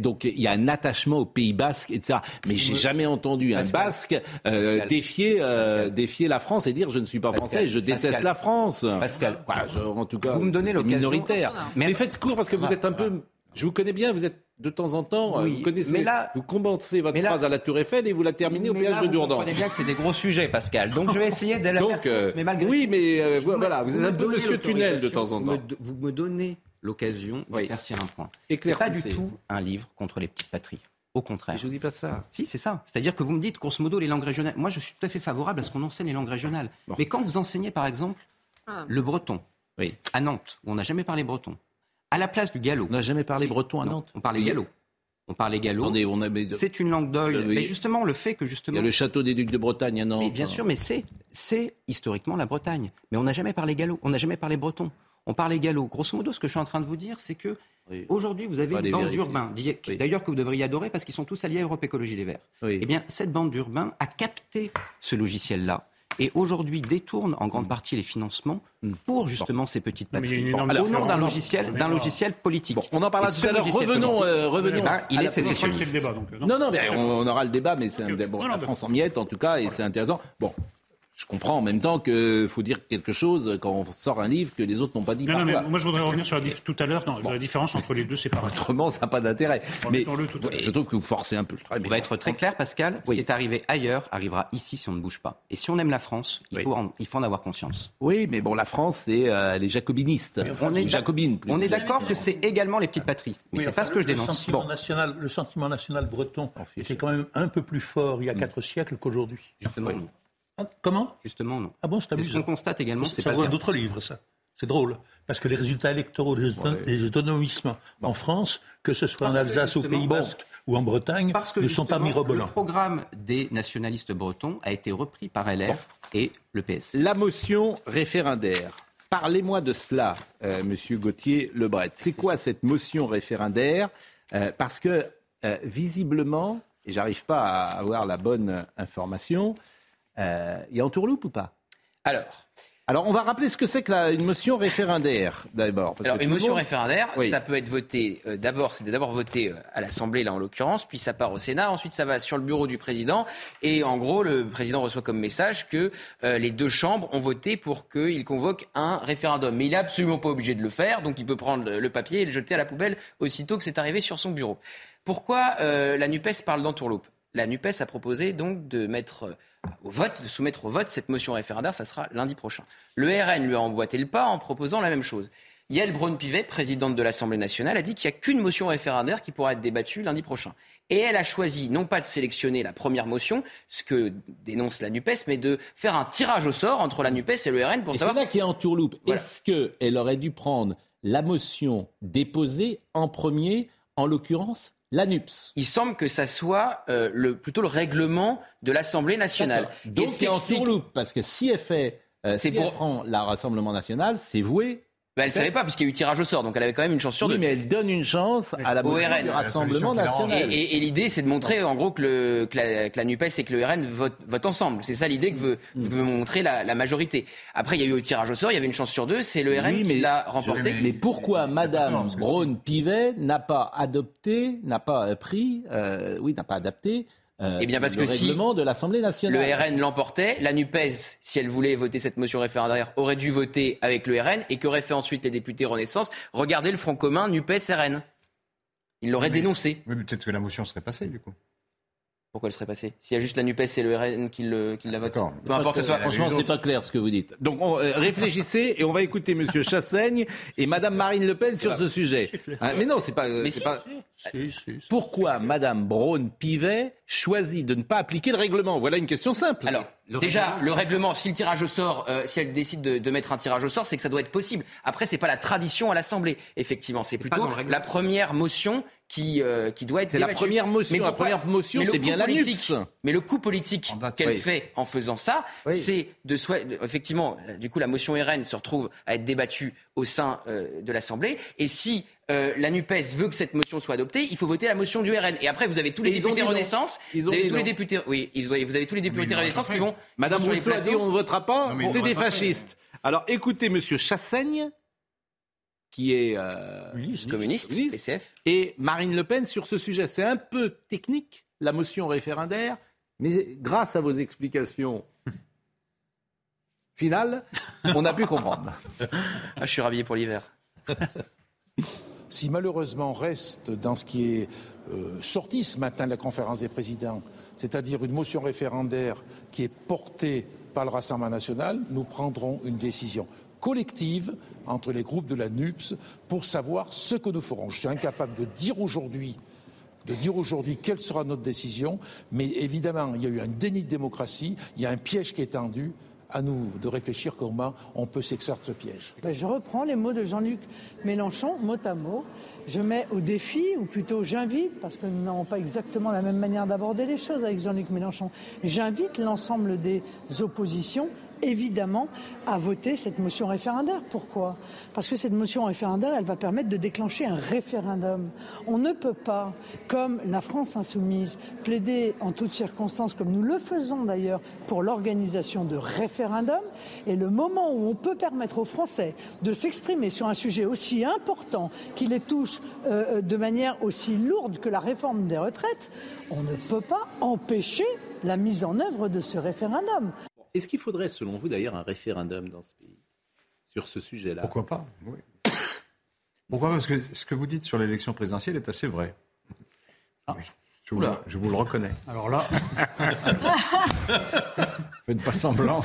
Donc il y a un attachement au Pays Basque, etc. Mais j'ai jamais entendu un. Basque euh, défier, euh, défier la France et dire je ne suis pas Pascal. français, je déteste Pascal. la France. Pascal. Je- en tout cas, Vous me donnez l'occasion- minoritaire. Mais Merci. faites court parce que vous êtes un peu. Je vous connais bien, vous êtes de temps en temps, euh, Oui, vous connaissez, mais là- vous commencez votre mais là- phrase à la Tour Eiffel et vous la terminez au Mais péage de vous Dourdan. comprenez bien que c'est des gros sujets, Pascal. Donc je vais essayer de la Donc, faire euh, mais malgré oui, mais euh, vous voilà, me- vous êtes un peu Monsieur Tunnel de temps en vous me temps. Vous me donnez l'occasion d'éclaircir un point. C'est pas du tout un livre contre les petites patries. Au contraire. Je vous dis pas ça. Si, c'est ça. C'est-à-dire que vous me dites, grosso modo, les langues régionales. Moi, je suis tout à fait favorable à ce qu'on enseigne les langues régionales. Mais quand vous enseignez, par exemple, Ah. le breton, à Nantes, où on n'a jamais parlé breton, à la place du gallo. On n'a jamais parlé breton à Non, Nantes. On parlait Oui. gallo. on parlait gallo. C'est une langue d'oeil. Mais justement, le fait que justement. Il y a le château des Ducs de Bretagne, non Mais bien sûr, mais c'est, c'est historiquement la Bretagne. Mais on n'a jamais parlé gallo, on n'a jamais parlé breton. On parlait gallo. Grosso modo, ce que je suis en train de vous dire, c'est que aujourd'hui, vous avez une bande d'urbains, d'ailleurs que vous devriez adorer parce qu'ils sont tous alliés à Europe Écologie Les Verts. Eh bien, cette bande d'urbains a capté ce logiciel-là et aujourd'hui détourne en grande partie les financements hmm. pour justement ces petites patries. au nom d'un logiciel, d'un logiciel politique. on en parlera tout à l'heure. Revenons, euh, revenons. Eh ben, il est sécessionniste. non, non, mais on, aura le débat, mais c'est un débat. la France en miette, en tout cas, et c'est intéressant. Bon, je comprends en même temps qu'il faut dire quelque chose quand on sort un livre que les autres n'ont pas dit. Non, non, mais moi je voudrais revenir sur la, tout à l'heure la différence entre les deux séparateurs. Autrement, ça n'a pas d'intérêt. Mais je trouve que vous forcez un peu le travail. On va être très clair, Pascal. Ce qui est arrivé ailleurs arrivera ici si on ne bouge pas. Et si on aime la France, il, faut, en, il faut en avoir conscience. Oui, mais bon, la France, c'est euh, les jacobiniste. on est jacobine. On est d'accord que c'est également les petites patries. Mais c'est pas ce que je dénonce. Le sentiment, national, le sentiment national breton était quand même un peu plus fort il y a quatre siècles qu'aujourd'hui. Ah, comment? Justement, non. Ah bon, c'est ce qu'on constate également. C'est pas d'autres livres, ça. C'est drôle. Parce que les résultats électoraux des, autonomismes en France, que ce soit en Alsace, au Pays Basque ou en Bretagne, ne sont pas mirobolants. Le programme des nationalistes bretons a été repris par LR et le PS. La motion référendaire. Parlez-moi de cela, euh, Monsieur Gauthier Lebret. C'est quoi cette motion référendaire? Euh, Parce que euh, visiblement, et j'arrive pas à avoir la bonne information, euh, il y a entourloupe ou pas? Alors. Alors, on va rappeler ce que c'est qu'une motion référendaire, d'abord. Alors, une motion référendaire, ça peut être voté, euh, d'abord, c'est d'abord voté euh, à l'Assemblée, là, en l'occurrence, puis ça part au Sénat, ensuite ça va sur le bureau du président, et en gros, le président reçoit comme message que les deux chambres ont voté pour qu'il convoque un référendum. Mais il n'est absolument pas obligé de le faire, donc il peut prendre le papier et le jeter à la poubelle aussitôt que c'est arrivé sur son bureau. Pourquoi la NUPES parle d'entourloupe? La NUPES a proposé donc de mettre euh, au vote, de soumettre au vote cette motion référendaire, ça sera lundi prochain. Le RN lui a emboîté le pas en proposant la même chose. Yael Braun-Pivet, présidente de l'Assemblée nationale, a dit qu'il n'y a qu'une motion référendaire qui pourra être débattue lundi prochain. Et elle a choisi non pas de sélectionner la première motion, ce que dénonce la NUPES, mais de faire un tirage au sort entre la NUPES et le RN pour savoir... C'est là qui est en tourloupe. Est-ce qu'elle aurait dû prendre la motion déposée en premier, en l'occurrence l'ANUPS. Il semble que ça soit euh, le, plutôt le règlement de l'Assemblée nationale. Donc c'est en tourloupe, parce que si elle fait, euh, si elle prend la Rassemblement national, c'est voué bah, elle ne savait pas puisqu'il y a eu tirage au sort, donc elle avait quand même une chance sur oui, deux. mais elle donne une chance à la RN. du Rassemblement national. Et, l'idée, c'est de montrer en gros que, le, que, la, NUPES et que le RN votent, ensemble. C'est ça l'idée que veut, mm. veut montrer la, majorité. Après, il y a eu le tirage au sort, il y avait une chance sur deux, c'est le RN qui l'a remporté. Mais pourquoi Madame Braun-Pivet n'a pas adopté, n'a pas pris, euh, oui, n'a pas adapté euh, eh bien parce le que règlement de l'Assemblée nationale. Le RN l'emportait, la NUPES, si elle voulait voter cette motion référendaire, aurait dû voter avec le RN. Et qu'auraient fait ensuite les députés Renaissance Regardez le front commun NUPES-RN. Ils l'auraient dénoncé. Oui, peut-être que la motion serait passée du coup. Pourquoi elle serait passée S'il y a juste la NUPES et le RN qui, le, qui la votent. Peu importe, ce soit. Franchement, c'est pas clair ce que vous dites. Donc euh, réfléchissez et on va écouter M. Chassaigne et Mme Marine Le Pen sur ce sujet. Hein, mais non, c'est pas. Euh, pas... Pourquoi Mme Braun-Pivet choisit de ne pas appliquer le règlement? Voilà une question simple. Alors, déjà, le règlement, si le tirage au sort, euh, si elle décide de, mettre un tirage au sort, c'est que ça doit être possible. Après, c'est pas la tradition à l'Assemblée. Effectivement, c'est plutôt la première motion qui, euh, qui doit être C'est la première motion. la première motion, c'est bien la politique. Mais le coup politique qu'elle fait en faisant ça, c'est de effectivement, du coup, la motion RN se retrouve à être débattue au sein euh, de l'Assemblée. Et si euh, la NUPES veut que cette motion soit adoptée, il faut voter la motion du RN. Et après, vous avez tous les députés Renaissance. Vous avez tous les députés, oui, vous avez tous les députés Renaissance qui vont. Madame Rousseau a dit on ne votera pas, c'est des fascistes. Alors écoutez, Monsieur Chassaigne, qui est euh, communiste, PCF. et Marine Le Pen sur ce sujet. C'est un peu technique, la motion référendaire, mais grâce à vos explications finales, on a pu comprendre. Ah, je suis rhabillé pour l'hiver. si malheureusement on reste dans ce qui est euh, sorti ce matin de la conférence des présidents, c'est-à-dire une motion référendaire qui est portée par le Rassemblement national, nous prendrons une décision collective entre les groupes de la NUPS pour savoir ce que nous ferons. Je suis incapable de dire aujourd'hui de dire aujourd'hui quelle sera notre décision, mais évidemment, il y a eu un déni de démocratie, il y a un piège qui est tendu, à nous de réfléchir comment on peut s'extraire de ce piège. Ben, je reprends les mots de Jean-Luc Mélenchon, mot à mot. Je mets au défi, ou plutôt j'invite, parce que nous n'avons pas exactement la même manière d'aborder les choses avec Jean-Luc Mélenchon, j'invite l'ensemble des oppositions évidemment à voter cette motion référendaire. Pourquoi? Parce que cette motion référendaire, elle va permettre de déclencher un référendum. On ne peut pas, comme la France insoumise, plaider en toutes circonstances, comme nous le faisons d'ailleurs, pour l'organisation de référendums. Et le moment où on peut permettre aux Français de s'exprimer sur un sujet aussi important qui les touche euh, euh, de manière aussi lourde que la réforme des retraites, on ne peut pas empêcher la mise en œuvre de ce référendum. Est-ce qu'il faudrait, selon vous, d'ailleurs, un référendum dans ce pays sur ce sujet-là? Pourquoi pas Pourquoi? Parce que ce que vous dites sur l'élection présidentielle est assez vrai. Ah. Oui. Je vous, je vous, le reconnais. Alors là. Faites pas semblant.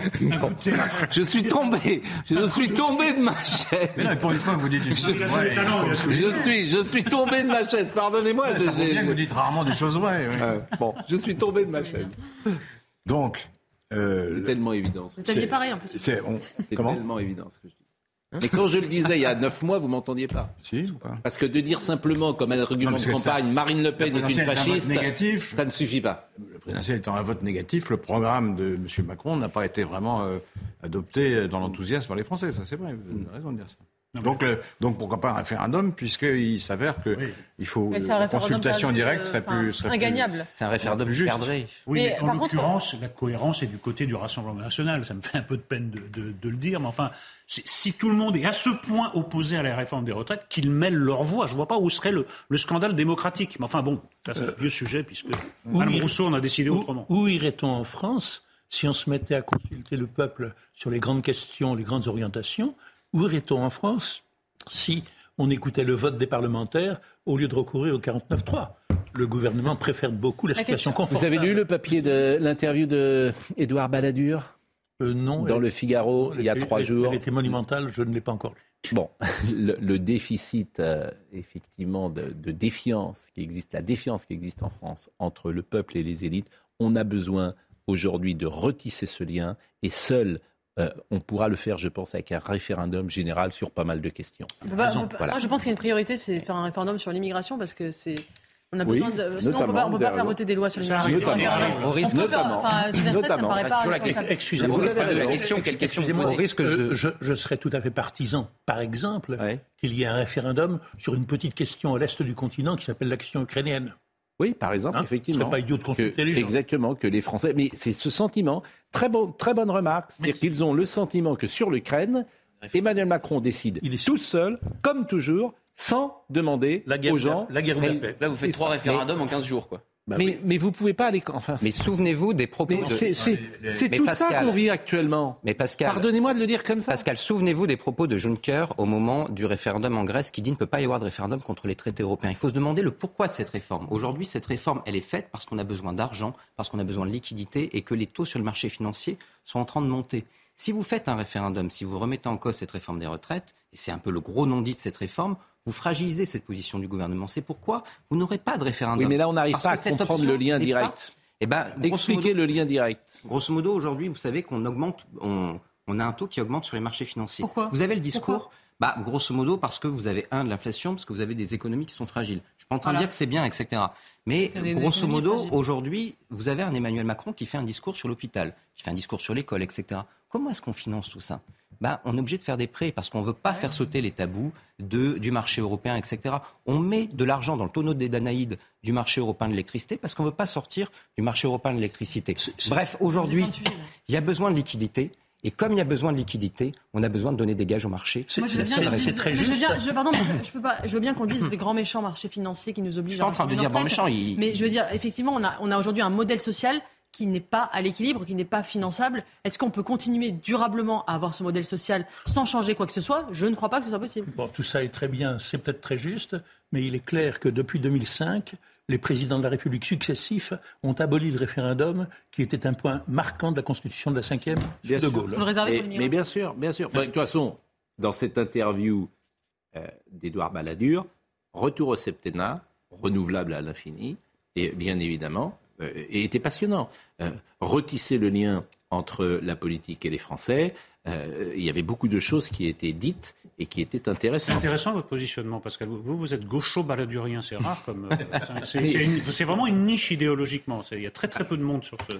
je suis tombé. Je suis tombé de ma chaise. Mais pour une fois, vous dites une chose vraie. Je, suis, je suis tombé de ma chaise. Pardonnez-moi. Ça bien que vous dites rarement des choses vraies. Euh, bon, je suis tombé de ma chaise. Donc, euh, c'est tellement évident. Vous aviez pareil en plus. C'est tellement évident ce que je dis. Hein Mais quand je le disais il y a neuf mois, vous m'entendiez pas. Si ou pas Parce que de dire simplement comme un argument de campagne, Marine Le Pen est une fasciste, négatif, ça ne suffit pas. Le présidentiel étant un vote négatif, le programme de M. Macron n'a pas été vraiment euh, adopté dans l'enthousiasme par les Français. Ça, c'est vrai. Vous avez raison de dire ça. Donc, euh, donc pourquoi pas un référendum, puisqu'il s'avère que il faut une consultation directe serait plus serait ingagnable. C'est un référendum juste. Oui, mais, en l'occurrence, la cohérence est du côté du Rassemblement national. Ça me fait un peu de peine de, de, le dire, mais enfin, si tout le monde est à ce point opposé à la réforme des retraites, qu'ils mêlent leur voix. Je vois pas où serait le, le scandale démocratique. Mais enfin bon, c'est un vieux sujet, puisque Mme Rousseau en a décidé autrement. Où irait-on en France si on se mettait à consulter le peuple sur les grandes questions, les grandes orientations où irait-on en France si on écoutait le vote des parlementaires au lieu de recourir au 49-3 Le gouvernement préfère beaucoup la, situation confortable. Vous avez lu le papier de l'interview de Édouard Balladur? Euh, Non. Dans le Figaro, il y a trois jours. Elle était monumentale, je ne l'ai pas encore lu. Bon, le, déficit, euh, effectivement, de, de, défiance qui existe, la défiance qui existe en France entre le peuple et les élites, on a besoin aujourd'hui de retisser ce lien et seul euh, on pourra le faire, je pense, avec un référendum général sur pas mal de questions. Moi, je pense qu'il y a une priorité, c'est faire un référendum sur l'immigration parce que c'est. On a besoin de. Sinon, on ne peut pas, faire voter des lois sur l'immigration. Au risque, notamment. Enfin, notamment. Excusez-moi. la question, quelle question Au risque de... je, je, serais tout à fait partisan, par exemple, qu'il y ait un référendum sur une petite question à l'est du continent qui s'appelle la question ukrainienne. Oui, par exemple, effectivement. Ce pas idiot de consulter les gens. Exactement, que les Français. Mais c'est ce sentiment. Très, bon, très bonne remarque. C'est-à-dire qu'ils ont le sentiment que sur l'Ukraine, Emmanuel Macron décide Il est tout seul, comme toujours, sans demander la guerre, aux gens. La guerre Là, vous faites trois référendums en 15 jours, quoi. Bah mais, mais vous pouvez pas aller. Enfin, mais souvenez-vous des propos. De... C'est tout ça qu'on vit actuellement. Mais Pascal, pardonnez-moi de le dire comme ça. Pascal, souvenez-vous des propos de Juncker au moment du référendum en Grèce, qui dit ne peut pas y avoir de référendum contre les traités européens. Il faut se demander le pourquoi de cette réforme. Aujourd'hui, cette réforme, elle est faite parce qu'on a besoin d'argent, parce qu'on a besoin de liquidité et que les taux sur le marché financier sont en train de monter. Si vous faites un référendum, si vous remettez en cause cette réforme des retraites, et c'est un peu le gros non-dit de cette réforme, vous fragilisez cette position du gouvernement. C'est pourquoi vous n'aurez pas de référendum. Oui, mais là, on n'arrive pas à comprendre le lien direct. Eh ben, Expliquez le lien direct. Grosso modo, aujourd'hui, vous savez qu'on augmente, on, a un taux qui augmente sur les marchés financiers. Pourquoi vous avez le discours bah, grosso modo, parce que vous avez, un, de l'inflation, parce que vous avez des économies qui sont fragiles. Je suis pas en train de dire que c'est bien, etc. Mais grosso modo, aujourd'hui, vous avez un Emmanuel Macron qui fait un discours sur l'hôpital, qui fait un discours sur l'école, etc. Comment est-ce qu'on finance tout ça? Bah, on est obligé de faire des prêts parce qu'on ne veut pas faire sauter les tabous de, du marché européen, etc. On met de l'argent dans le tonneau des Danaïdes du marché européen de l'électricité parce qu'on ne veut pas sortir du marché européen de l'électricité. Bref, aujourd'hui, il y a besoin de liquidité. Et comme il y a besoin de liquidité, on a besoin de donner des gages au marché. C'est très juste. Je, pardon, je, peux pas, je veux bien qu'on dise des grands méchants marchés financiers qui nous obligent. Je suis pas en train de dire grands méchants. Mais je veux dire, effectivement, on a, on a aujourd'hui un modèle social qui n'est pas à l'équilibre, qui n'est pas finançable. Est-ce qu'on peut continuer durablement à avoir ce modèle social sans changer quoi que ce soit? Je ne crois pas que ce soit possible. Bon, tout ça est très bien, c'est peut-être très juste, mais il est clair que depuis 2005, les présidents de la République successifs ont aboli le référendum, qui était un point marquant de la Constitution de la Ve de De Gaulle. le mais bien sûr, bien sûr. de toute façon, dans cette interview euh, d'Édouard Balladur, retour au septennat, renouvelable à l'infini, et bien évidemment, et était passionnant. Euh, retisser le lien entre la politique et les Français. Euh, il y avait beaucoup de choses qui étaient dites et qui étaient intéressantes. C'est intéressant votre positionnement, Pascal. Vous, vous êtes gaucho-baladurien, c'est rare. comme euh, C'est vraiment une niche idéologiquement. Il y a très très peu de monde sur ce,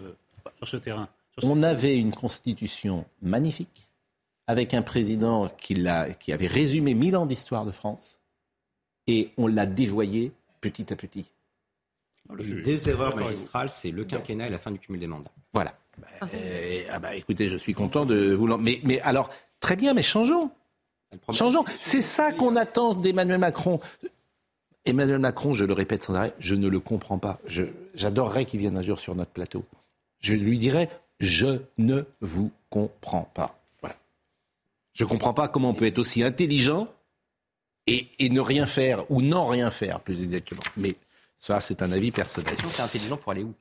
sur ce terrain. On avait une constitution magnifique, avec un président qui, qui avait résumé mille ans d'histoire de France, et on l'a dévoyé petit à petit. Des erreurs magistrales, c'est le quinquennat et la fin du cumul des mandats. Voilà. Ah, ah bah écoutez, je suis content de vous. Mais, mais alors, très bien, mais changeons. Changeons. C'est ça qu'on attend d'Emmanuel Macron. Emmanuel Macron, je le répète sans arrêt, je ne le comprends pas. J'adorerais qu'il vienne un jour sur notre plateau. Je lui dirais, je ne vous comprends pas. Voilà. Je ne comprends pas comment on peut être aussi intelligent et, et ne rien faire, ou non rien faire, plus exactement. Mais ça, c'est un avis personnel. C'est intelligent pour aller où?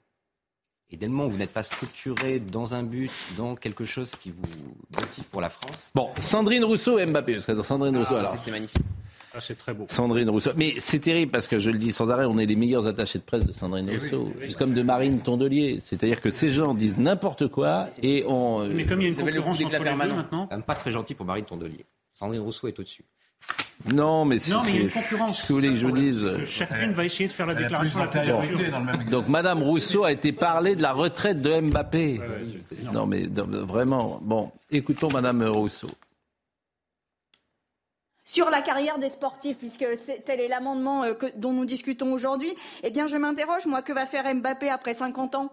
Et dès le moment où vous n'êtes pas structuré dans un but, dans quelque chose qui vous motive pour la France. Bon, Sandrine Rousseau et Mbappé. Sandrine Rousseau, ah, alors. C'était magnifique. Ah, c'est très beau. Sandrine Rousseau. Mais c'est terrible parce que je le dis sans arrêt, on est les meilleurs attachés de presse de Sandrine eh Rousseau. c'est comme de Marine Tondelier. C'est-à-dire que ces gens disent n'importe quoi et on. Mais comme il y a une concurrence entre les deux maintenant. Pas très gentil pour Marine Tondelier. Sandrine Rousseau est au-dessus. Non, mais, non, mais il y a une concurrence. Ce que vous voulez que je vous dise Chacune va essayer de faire la déclaration la plus Donc, Madame Rousseau a été parlé de la retraite de Mbappé. non, mais vraiment. Bon, écoutons Madame Rousseau. Sur la carrière des sportifs, puisque tel est l'amendement euh, dont nous discutons aujourd'hui, eh bien, je m'interroge, moi, que va faire Mbappé après 50 ans?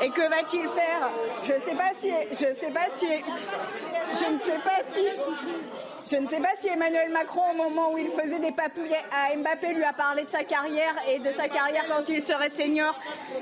Et que va-t-il faire? Je ne sais pas si, je sais pas si, je ne sais pas si, je ne sais pas si Emmanuel Macron, au moment où il faisait des papouilles à Mbappé, lui a parlé de sa carrière et de sa carrière quand il serait senior.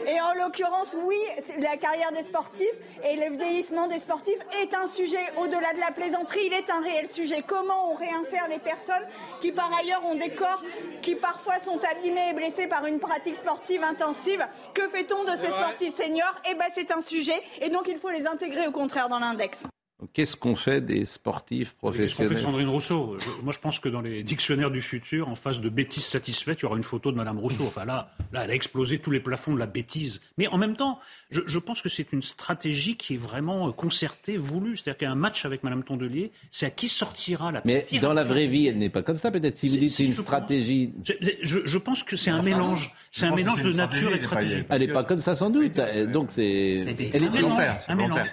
Et en l'occurrence, oui, la carrière des sportifs et le vieillissement des sportifs est un sujet au-delà de la plaisanterie. Il est un réel sujet. Comment on réinsère les personnes qui, par ailleurs, ont des corps qui parfois sont abîmés et blessés par une pratique sportive intensive? Que fait-on de ces sportifs seniors? Eh ben, c'est un sujet. Et donc, il faut les intégrer au contraire dans l'index. Qu'est-ce qu'on fait des sportifs professionnels Qu'est-ce qu'on fait de Sandrine Rousseau? Moi, je pense que dans les dictionnaires du futur, en face de bêtises satisfaites, il y aura une photo de Madame Rousseau. Enfin là, là, elle a explosé tous les plafonds de la bêtise. Mais en même temps, je, je pense que c'est une stratégie qui est vraiment euh, concertée, voulue. C'est-à-dire qu'il y a un match avec Madame Tondelier, c'est à qui sortira la. Mais dans la vraie vie, elle n'est pas comme ça. Peut-être si vous dites c'est une stratégie. Je, je, pense que c'est un mélange. C'est un mélange de nature et de stratégie. Elle n'est pas comme ça sans doute. Donc c'est. Elle est volontaire.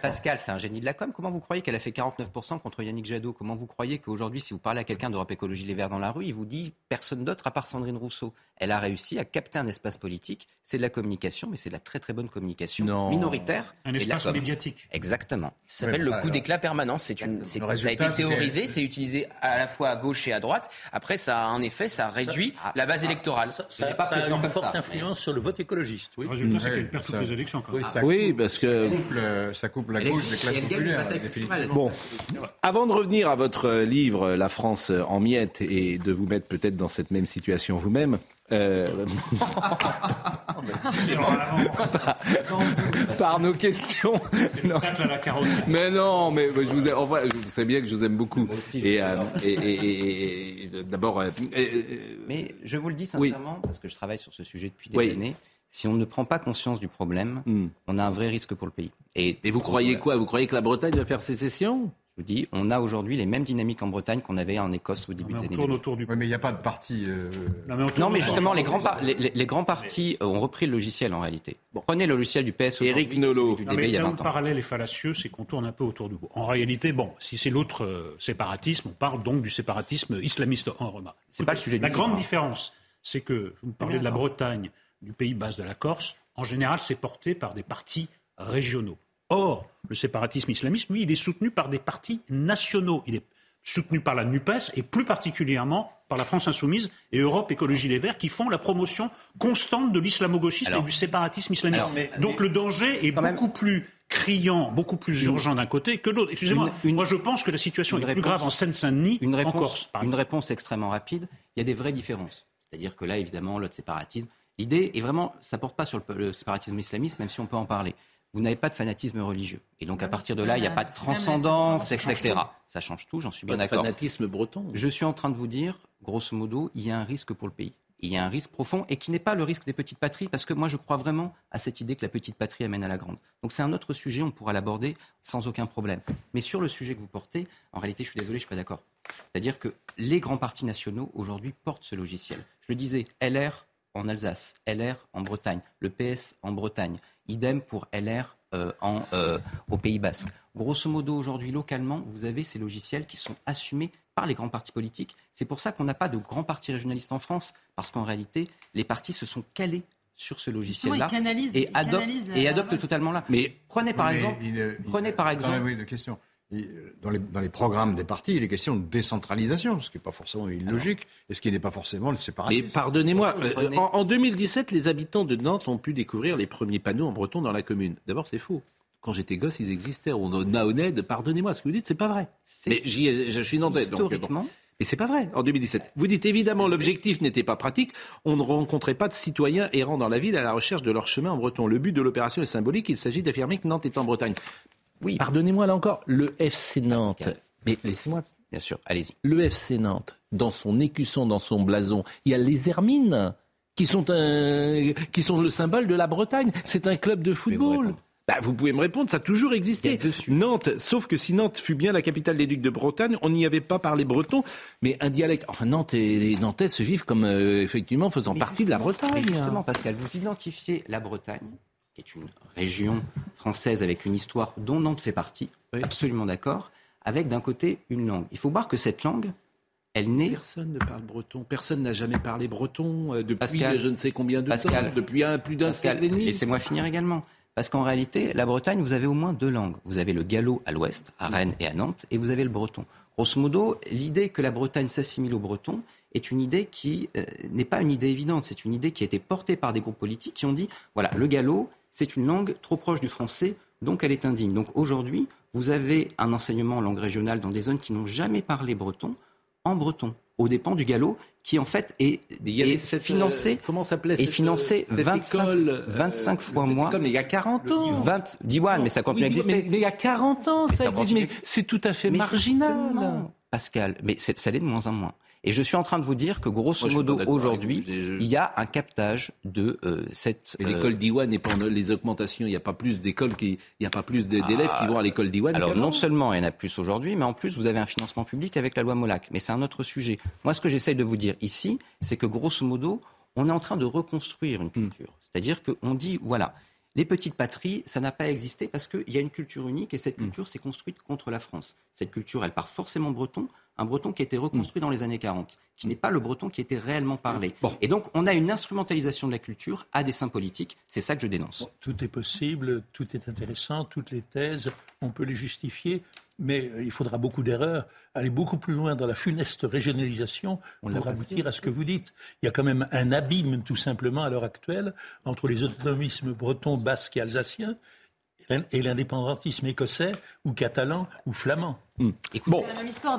Pascal, c'est un génie de la com. Comment vous croyez qu'elle a fait 49% contre Yannick Jadot? Comment vous croyez qu'aujourd'hui, si vous parlez à quelqu'un d'Europe Écologie Les Verts dans la rue, il vous dit personne d'autre à part Sandrine Rousseau? Elle a réussi à capter un espace politique. C'est de la communication, mais c'est de la très très bonne communication minoritaire. Un espace médiatique. Exactement. Ça s'appelle le coup d'éclat permanent. C'est une, ça a été théorisé, c'est utilisé à la fois à gauche et à droite. Après, ça a un effet, ça réduit la base électorale. Ça, pas a une forte influence sur le vote écologiste. Oui. Le résultat, c'est qu'elle perd toutes les élections. Oui, parce que ça coupe la gauche des classes populaires. Bon, avant de revenir à votre livre La France en miettes et de vous mettre peut-être dans cette même situation vous-même, euh, par, nos questions. Mais non, mais je vous, enfin, je sais bien que je vous aime beaucoup. Euh, et, d'abord. Euh, mais je vous le dis sincèrement parce que je travaille sur ce sujet depuis des années. Si on ne prend pas conscience du problème, hmm. on a un vrai risque pour le pays. Et, vous croyez quoi? Vous croyez que la Bretagne va faire sécession? Vous dis, on a aujourd'hui les mêmes dynamiques en Bretagne qu'on avait en Écosse au début des années. tourne autour du. Oui, mais il n'y a pas de parti. Euh, non, mais, justement, les grands, les, grands partis ont repris le logiciel en réalité. Prenez le logiciel du PS. Éric Nolot. Du débat, il y a 20 ans. Le parallèle est fallacieux, c'est qu'on tourne un peu autour du bout. En réalité, bon, si c'est l'autre euh, séparatisme, on parle donc du séparatisme islamiste en Roma. C'est pas le sujet. La grande différence, c'est que vous parlez de la Bretagne, du Pays Basque, de la Corse. En général, c'est porté par des partis régionaux. Or, le séparatisme islamiste, lui, il est soutenu par des partis nationaux. Il est soutenu par la NUPES et plus particulièrement par la France Insoumise et Europe Écologie Les Verts qui font la promotion constante de l'islamo-gauchisme et du séparatisme islamiste. Donc le danger est beaucoup plus criant, beaucoup plus urgent d'un côté que de l'autre. Excusez-moi, moi je pense que la situation est plus grave en Seine-Saint-Denis qu'en Corse. Une réponse extrêmement rapide. Il y a des vraies différences. C'est-à-dire que là, évidemment, l'autre séparatisme, l'idée est vraiment, ça porte pas sur le séparatisme islamiste, même si on peut en parler vous n'avez pas de fanatisme religieux. Et donc, à partir de là, il n'y a pas de transcendance, etc. Ça change tout, j'en suis bien d'accord. fanatisme breton. Je suis en train de vous dire, grosso modo, il y a un risque pour le pays. il y a un risque profond et qui n'est pas le risque des petites patries, parce que moi je crois vraiment à cette idée que la petite patrie amène à la grande. Donc c'est un autre sujet, on pourra l'aborder sans aucun problème. Mais sur le sujet que vous portez, en réalité, je suis désolé, je ne suis pas d'accord. C'est-à-dire que les grands partis nationaux aujourd'hui portent ce logiciel. Je le disais, LR en Alsace, LR en Bretagne, le PS en Bretagne, idem pour LR euh, en, euh, au Pays Basque. Grosso modo, aujourd'hui, localement, vous avez ces logiciels qui sont assumés par les grands partis politiques. C'est pour ça qu'on n'a pas de grands partis régionalistes en France, parce qu'en réalité, les partis se sont calés sur ce logiciel-là et, et adoptent totalement là. Mais prenez par exemple, prenez par exemple, oui, question. Dans les, dans les, programmes des partis, il est question de décentralisation, ce qui n'est pas forcément illogique et ce qui n'est pas forcément le séparatisme. Mais pardonnez-moi, euh, en, en, 2017, les habitants de Nantes ont pu découvrir les premiers panneaux en breton dans la commune. D'abord, c'est faux quand j'étais gosse, ils existaient. On Naoned, pardonnez-moi, ce que vous dites, c'est pas vrai. Mais je suis nantais, donc. Bon. Mais c'est pas vrai, en 2017. Vous dites évidemment l'objectif n'était pas pratique. On ne rencontrait pas de citoyens errant dans la ville à la recherche de leur chemin en breton. Le but de l'opération est symbolique. Il s'agit d'affirmer que Nantes est en Bretagne. Oui. Pardonnez-moi là encore, le FC Nantes. Mais laissez-moi. Bien sûr, allez-y. Le FC Nantes, dans son écusson, dans son blason, il y a les Hermines qui sont, un, qui sont le symbole de la Bretagne. C'est un club de football. Bah, vous pouvez me répondre, ça a toujours existé. Nantes, sauf que si Nantes fut bien la capitale des ducs de Bretagne, on n'y avait pas parlé breton, mais un dialecte. Enfin, Nantes et les Nantais se vivent comme euh, effectivement faisant partie de la Bretagne. Mais justement, Pascal, vous identifiez la Bretagne, qui est une région française avec une histoire dont Nantes fait partie, absolument d'accord, avec d'un côté une langue. Il faut voir que cette langue, elle naît. Personne ne parle breton. Personne n'a jamais parlé breton euh, depuis je ne sais combien de Pascal, temps, depuis un, plus d'un siècle et demi. Laissez-moi finir également. Parce qu'en réalité, la Bretagne, vous avez au moins deux langues. Vous avez le gallo à l'ouest, à Rennes et à Nantes, et vous avez le breton. Grosso modo, l'idée que la Bretagne s'assimile au breton est une idée qui euh, n'est pas une idée évidente. C'est une idée qui a été portée par des groupes politiques qui ont dit voilà, le gallo, c'est une langue trop proche du français, donc elle est indigne. Donc aujourd'hui, vous avez un enseignement en langue régionale dans des zones qui n'ont jamais parlé breton, en breton, aux dépens du gallo, qui en fait est, est financé, euh, comment s'appelait est financé 25, 25 euh, fois moins. Comme il y a 40 ans. 20, mais ça continue à exister. Mais, il y a 40 ans, ça, existe. Mais c'est tout à fait marginal. Pascal, mais ça l'est de moins en moins. Et je suis en train de vous dire que grosso modo aujourd'hui, il y a un captage de euh, cette. Et l'école d'Iwan et pendant les augmentations, il n'y a pas plus d'écoles qui, il n'y a pas plus d'élèves qui vont à l'école d'Iwan. Alors non seulement il y en a plus aujourd'hui, mais en plus vous avez un financement public avec la loi Molac. Mais c'est un autre sujet. Moi, ce que j'essaye de vous dire ici, c'est que grosso modo, on est en train de reconstruire une culture. C'est-à-dire qu'on dit voilà. Les petites patries, ça n'a pas existé parce qu'il y a une culture unique et cette culture s'est construite contre la France. Cette culture, elle part forcément breton, un breton qui a été reconstruit dans les années 40, qui n'est pas le breton qui était réellement parlé. Et donc, on a une instrumentalisation de la culture à des fins politiques. C'est ça que je dénonce. tout est possible, tout est intéressant, toutes les thèses, on peut les justifier, mais euh, il faudra beaucoup d'erreurs, aller beaucoup plus loin dans la funeste régionalisation pour aboutir à ce que vous dites. Il y a quand même un abîme, tout simplement, à l'heure actuelle, entre les autonomismes bretons, basques et alsaciens et l'indépendantisme écossais ou catalan ou flamand. Hmm. bon,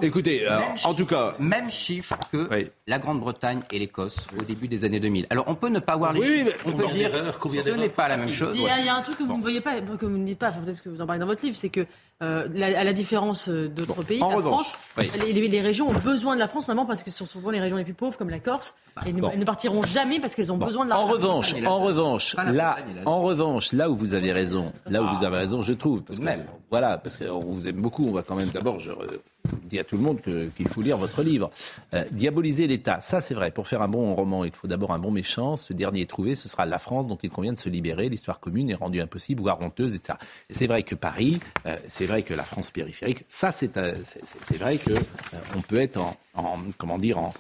écoutez, euh, en tout cas... Même chiffre que la Grande-Bretagne et l'Écosse au début des années 2000. Alors on peut ne pas voir les chiffres, on peut dire que ce n'est pas la même chose. Il y, a, un truc que vous ne voyez pas, que vous ne dites pas, peut-être que vous en parlez dans votre livre, c'est que euh, à la différence d'autres pays, en la France, les, régions ont besoin de la France, notamment parce que ce sont souvent les régions les plus pauvres, comme la Corse, et elles ne partiront jamais parce qu'elles ont besoin de la En revanche, en revanche, là, en revanche, là où vous avez raison, là où vous avez raison, je trouve, parce que, voilà, parce qu'on vous aime beaucoup, on va quand même d'abord, je dis à tout le monde qu'il faut lire votre livre. Euh, diaboliser l'État, ça c'est vrai. Pour faire un bon roman, il faut d'abord un bon méchant. Ce dernier trouvé, ce sera la France dont il convient de se libérer. L'histoire commune est rendue impossible, voire honteuse, etc. C'est vrai que Paris, euh, c'est vrai que la France périphérique, ça c'est vrai que euh, on peut être en, comment dire en,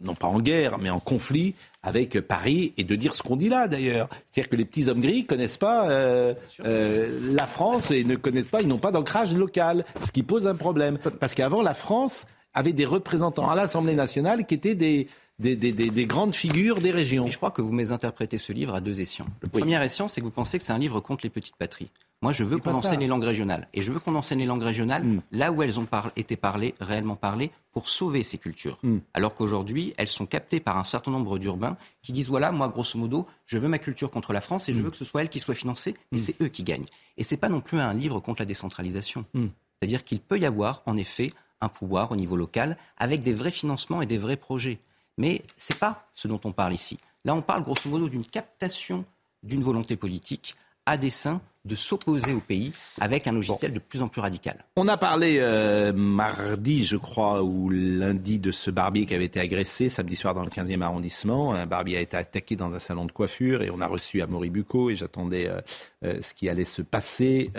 non pas en guerre, mais en conflit avec Paris et de dire ce qu'on dit là d'ailleurs. C'est-à-dire que les petits hommes gris connaissent pas euh, euh, la France et ne connaissent pas, ils n'ont pas d'ancrage local, ce qui pose un problème. Parce qu'avant, la France avait des représentants à l'Assemblée nationale qui étaient des, des, grandes figures des régions. je crois que vous mésinterprétez ce livre à deux escients. Le premier escient, c'est que vous pensez que c'est un livre contre les petites patries. Moi, je veux qu'on enseigne les langues régionales. Et je veux qu'on enseigne les langues régionales mm. là où elles ont été parlées, réellement parlées, pour sauver ces cultures. Mm. Alors qu'aujourd'hui, elles sont captées par un certain nombre d'urbains qui disent voilà, moi, grosso modo, je veux ma culture contre la France et je mm. veux que ce soit elle qui soit financée, et c'est eux qui gagnent. Et ce n'est pas non plus un livre contre la décentralisation. C'est-à-dire qu'il peut y avoir, en effet, un pouvoir au niveau local avec des vrais financements et des vrais projets. Mais ce n'est pas ce dont on parle ici. Là, on parle grosso modo d'une captation d'une volonté politique à dessein de s'opposer au pays avec un logiciel de plus en plus radical. On a parlé euh, mardi, je crois, ou lundi de ce barbier qui avait été agressé samedi soir dans le 15e arrondissement. Un barbier a été attaqué dans un salon de coiffure et on a reçu à Bucco et j'attendais euh, euh, ce qui allait se passer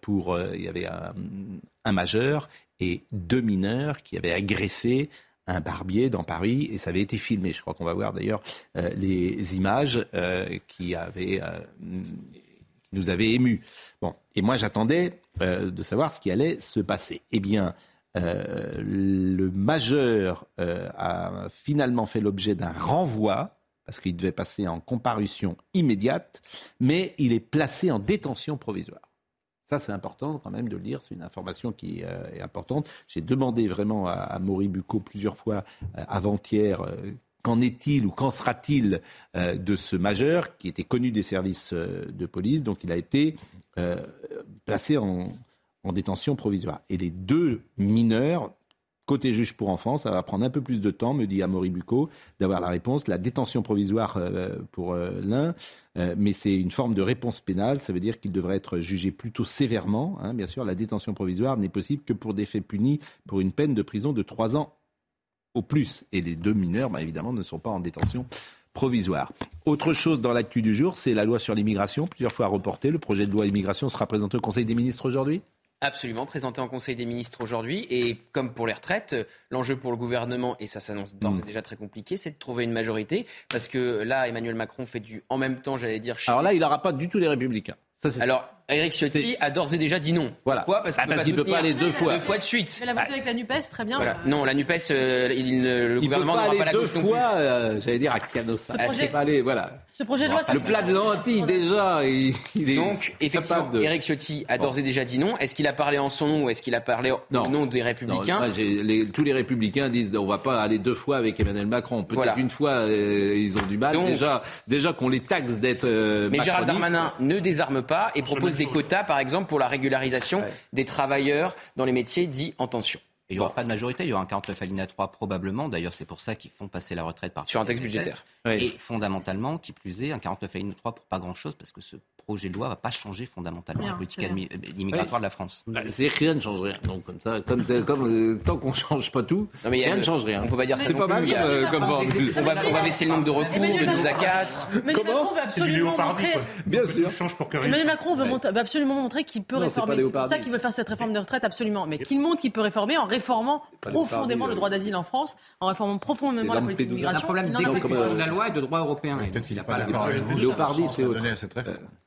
pour... il y avait un majeur et deux mineurs qui avaient agressé un barbier dans Paris et ça avait été filmé. Je crois qu'on va voir d'ailleurs les images qui avaient nous avait émus. Bon, et moi j'attendais euh, de savoir ce qui allait se passer. Eh bien, euh, le majeur euh, a finalement fait l'objet d'un renvoi parce qu'il devait passer en comparution immédiate, mais il est placé en détention provisoire. Ça, c'est important quand même de le dire, c'est une information qui est importante. J'ai demandé vraiment à, à Maury Bucco plusieurs fois avant-hier Qu'en est-il ou qu'en sera-t-il euh, de ce majeur qui était connu des services euh, de police Donc il a été euh, placé en, détention provisoire. Et les deux mineurs, côté juge pour enfants, ça va prendre un peu plus de temps, me dit Amaury Bucco, d'avoir la réponse. La détention provisoire pour l'un, mais c'est une forme de réponse pénale. Ça veut dire qu'il devrait être jugé plutôt sévèrement. Hein. Bien sûr, la détention provisoire n'est possible que pour des faits punis pour une peine de prison de trois ans au plus. Et les deux mineurs, bah, évidemment, ne sont pas en détention provisoire. Autre chose dans l'actu du jour, c'est la loi sur l'immigration, plusieurs fois reportée. Le projet de loi immigration sera présenté au Conseil des ministres aujourd'hui? Absolument, présenté en Conseil des ministres aujourd'hui. Et comme pour les retraites, l'enjeu pour le gouvernement, et ça s'annonce d'ores et mm. déjà très compliqué, c'est de trouver une majorité. Parce que là, Emmanuel Macron fait du en même temps, j'allais dire. Alors là, il n'aura pas du tout les républicains. Alors, Eric Ciotti a d'ores et déjà dit non. Voilà. Pourquoi Parce qu'il ne peut pas aller deux fois. Deux fois de suite. Mais la voté avec la NUPES, très bien. Non, la NUPES, euh, le gouvernement n'aura pas la gauche deux fois, euh, j'allais dire à Canossa. C'est pas aller, voilà. Ce projet de loi, le plat de lentilles, déjà, il, est Donc, effectivement, de... Eric Ciotti a d'ores et déjà dit non. Est-ce qu'il a parlé en son nom ou est-ce qu'il a parlé au nom des Républicains Tous les Républicains disent on va pas aller deux fois avec Emmanuel Macron. Peut-être une fois, euh, ils ont du mal. déjà, déjà qu'on les taxe d'être. mais Gérald Darmanin ne désarme pas et propose des quotas, par exemple, pour la régularisation des travailleurs dans les métiers dits en tension. Il n'y aura pas de majorité, il y aura un 49 alinéa 3 probablement. D'ailleurs, c'est pour ça qu'ils font passer la retraite par sur un texte budgétaire. Et fondamentalement, qui plus est, un 49 alinéa 3 pour pas grand-chose, parce que ce projet de loi va pas changer fondamentalement la politique immigratoire de la France. Bah, C'est-à-dire que rien ne change rien. Donc comme ça, comme, comme euh, tant qu'on change pas tout, rien ne change rien. On peut pas dire ça. C'est pas mal euh, comme, on, va, on va baisser le nombre de recours de 12 à 4. Emmanuel Macron veut absolument montrer. Bien sûr. Emmanuel Macron veut, absolument montrer qu'il peut réformer. C'est pour ça qu'il veut faire cette réforme de retraite absolument. Mais qu'il montre qu'il peut réformer en réformant profondément le droit d'asile en France, en réformant profondément la politique d'immigration. C'est un problème d'exécution de la loi et de droit européen. Peut-être qu'il n'a pas d'accord avec vous. Léopardi, c'est autre.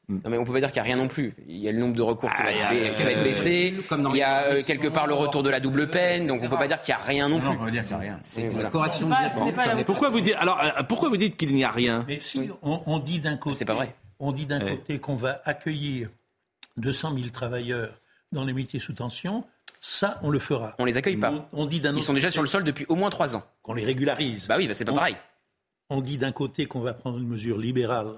Non, mais on peut pas dire qu'il n'y a rien non plus. Il y a le nombre de recours qui, va, être baissé. Il y a euh, quelque part le retour de la double peine. Donc on peut pas dire qu'il n'y a rien non plus. on peut dire qu'il n'y a rien. C'est la correction de Pourquoi vous dites alors euh, pourquoi vous dites qu'il n'y a rien Mais si on, dit d'un côté, c'est pas vrai. On dit d'un côté qu'on va accueillir 200 000 travailleurs dans les métiers sous tension. Ça, on le fera. On les accueille pas. On, dit Ils sont déjà sur le sol depuis au moins trois ans. Qu'on les régularise. Bah oui, bah c'est pas pareil. On dit d'un côté qu'on va prendre une mesure libérale,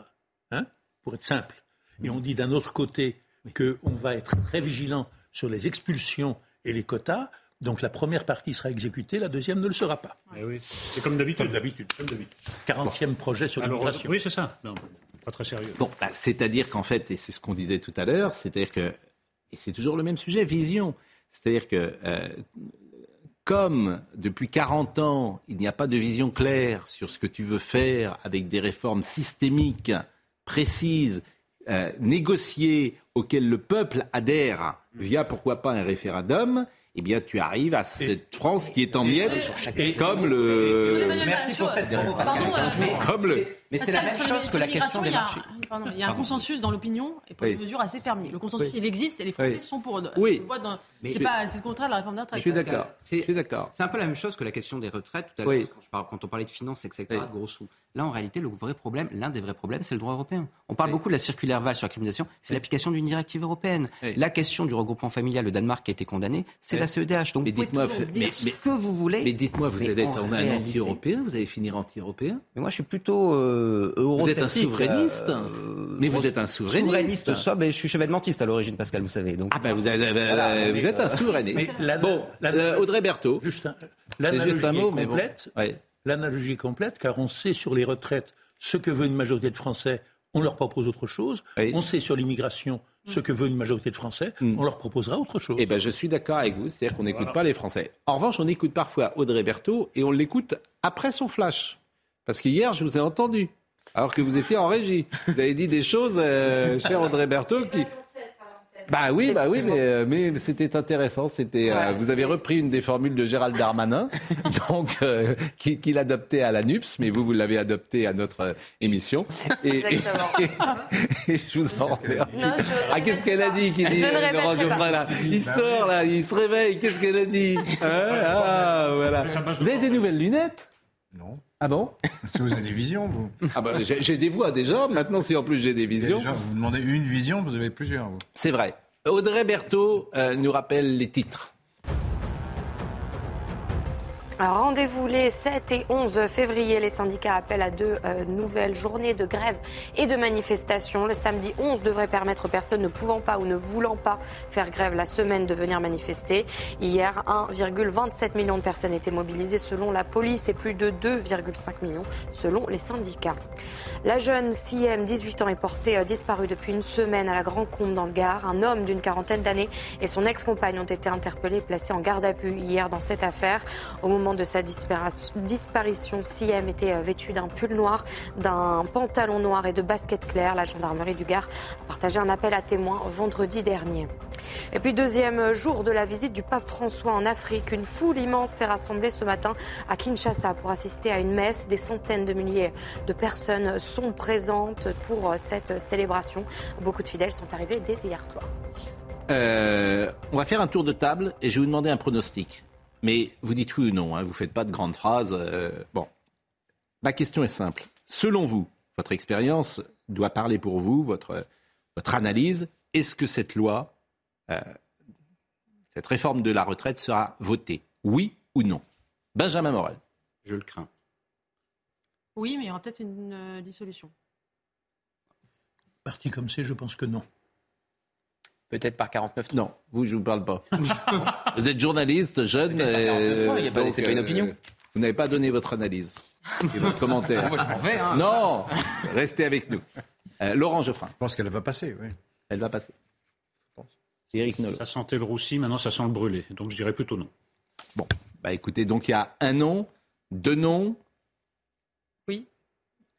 hein, pour être simple et on dit d'un autre côté qu'on va être très vigilant sur les expulsions et les quotas. Donc la première partie sera exécutée, la deuxième ne le sera pas. Eh c'est comme d'habitude. Comme d'habitude. 40e projet sur l'immigration. Oui, c'est ça. pas très sérieux. Bon, bah, c'est-à-dire qu'en fait, et c'est ce qu'on disait tout à l'heure, c'est-à-dire que, et c'est toujours le même sujet, vision. C'est-à-dire que, euh, comme depuis 40 ans, il n'y a pas de vision claire sur ce que tu veux faire avec des réformes systémiques, précises, euh, négocié auquel le peuple adhère via pourquoi pas un référendum, eh bien, tu arrives à cette France qui est en miettes, comme le. Merci pour cette Comme le. Mais c'est la même chose que la question des marchés. Il y a un consensus dans l'opinion et pour une mesure assez fermée. Le consensus, il existe et les Français sont pour. Oui. C'est pas, c'est le contraire de la réforme des retraites. Je suis d'accord. C'est d'accord. C'est un peu la même chose que la question des retraites tout à l'heure quand, on parlait de finances, etc. De gros sous. Là, en réalité, le vrai problème, l'un des vrais problèmes, c'est le droit européen. On parle beaucoup de la circulaire Val sur la criminalisation. C'est l'application d'une directive européenne. La question du regroupement familial, le Danemark qui a été condamné, c'est la CEDH. Donc, mais dites-moi, mais, ce que vous voulez. Mais dites-moi, vous allez être un anti-européen, vous allez finir anti-européen? Mais moi, je suis plutôt euh, un souverainiste. Euh, mais vous êtes un souverainiste. Souverainiste, ça, mais je suis chevènementiste à l'origine, Pascal, vous savez. Donc. Ah ben vous, êtes, vous êtes un souverainiste. bon, euh, Audrey Berthaud. Juste un, juste un mot, mais complète. l'analogie complète, car on sait sur les retraites ce que veut une majorité de Français, on leur propose autre chose. On sait sur l'immigration ce que veut une majorité de Français, Hmm. on leur proposera autre chose. Eh ben, je suis d'accord avec vous, c'est-à-dire qu'on n'écoute pas les Français. En revanche, on écoute parfois Audrey Berthaud et on l'écoute après son flash. Parce qu'hier, je vous ai entendu, alors que vous étiez en régie. Vous avez dit des choses, euh, cher Audrey Berthaud, qui... Bah oui, bah oui, mais, euh, mais c'était intéressant. C'était, euh, vous avez repris une des formules de Gérald Darmanin, donc euh, qui- qu'il adoptait à la NUPS, mais vous, vous l'avez adopté à notre euh, émission. Et, et- et je vous en remercie. Non, je ah, qu'est-ce qu'elle a dit qui dit euh, là? Il Bah sort là, il se réveille. Qu'est-ce qu'elle a dit? Hein Ah voilà. Vous avez des nouvelles lunettes? Non. Ah bon? Vous avez des visions, vous Ah bah, j'ai j'ai des voix déjà. Maintenant, si en plus j'ai des visions. Déjà, vous demandez une vision, vous avez plusieurs. Vous. C'est vrai. Audrey Berthaud euh, nous rappelle les titres. Rendez-vous les 7 et 11 février. Les syndicats appellent à deux euh, nouvelles journées de grève et de manifestation. Le samedi 11 devrait permettre aux personnes ne pouvant pas ou ne voulant pas faire grève la semaine de venir manifester. Hier, 1,27 million de personnes étaient mobilisées selon la police et plus de 2,5 millions selon les syndicats. La jeune CM, 18 ans, est portée euh, disparue depuis une semaine à la Grand Combe dans le Gard. Un homme d'une quarantaine d'années et son ex-compagne ont été interpellés et placés en garde à vue hier dans cette affaire. De sa disparition, CM était euh, vêtue d'un pull noir, d'un pantalon noir et de baskets claires. La gendarmerie du Gard a partagé un appel à témoins vendredi dernier. Et puis deuxième jour de la visite du pape François en Afrique, une foule immense s'est rassemblée ce matin à Kinshasa pour assister à une messe. Des centaines de milliers de personnes sont présentes pour cette célébration. Beaucoup de fidèles sont arrivés dès hier soir. Euh, on va faire un tour de table et je vais vous demander un pronostic. Mais vous dites oui ou non, hein, vous ne faites pas de grandes phrases. euh, bon, ma question est simple. Selon vous, votre expérience doit parler pour vous, votre, votre analyse. Est-ce que cette loi, euh, cette réforme de la retraite sera votée? Oui ou non? Benjamin Morel. Je le crains. Oui, mais il y aura peut-être une euh, dissolution. Parti comme c'est, je pense que non. Peut-être par 49 Non, vous, je ne vous parle pas. vous êtes journaliste, jeune. Peut-être par 49.3, il y a pas- donc, c'est pas une opinion. vous n'avez pas donné votre analyse et votre commentaire. Moi, je m'en vais, hein. Non, restez avec nous. Euh, Laurent Geoffrin. Je pense qu'elle va passer, oui. Elle va passer. Éric Nolot. Ça sentait le roussi, maintenant ça sent le brûlé. Donc je dirais plutôt non. Bon, bah écoutez, donc il y a un non, deux non. Oui.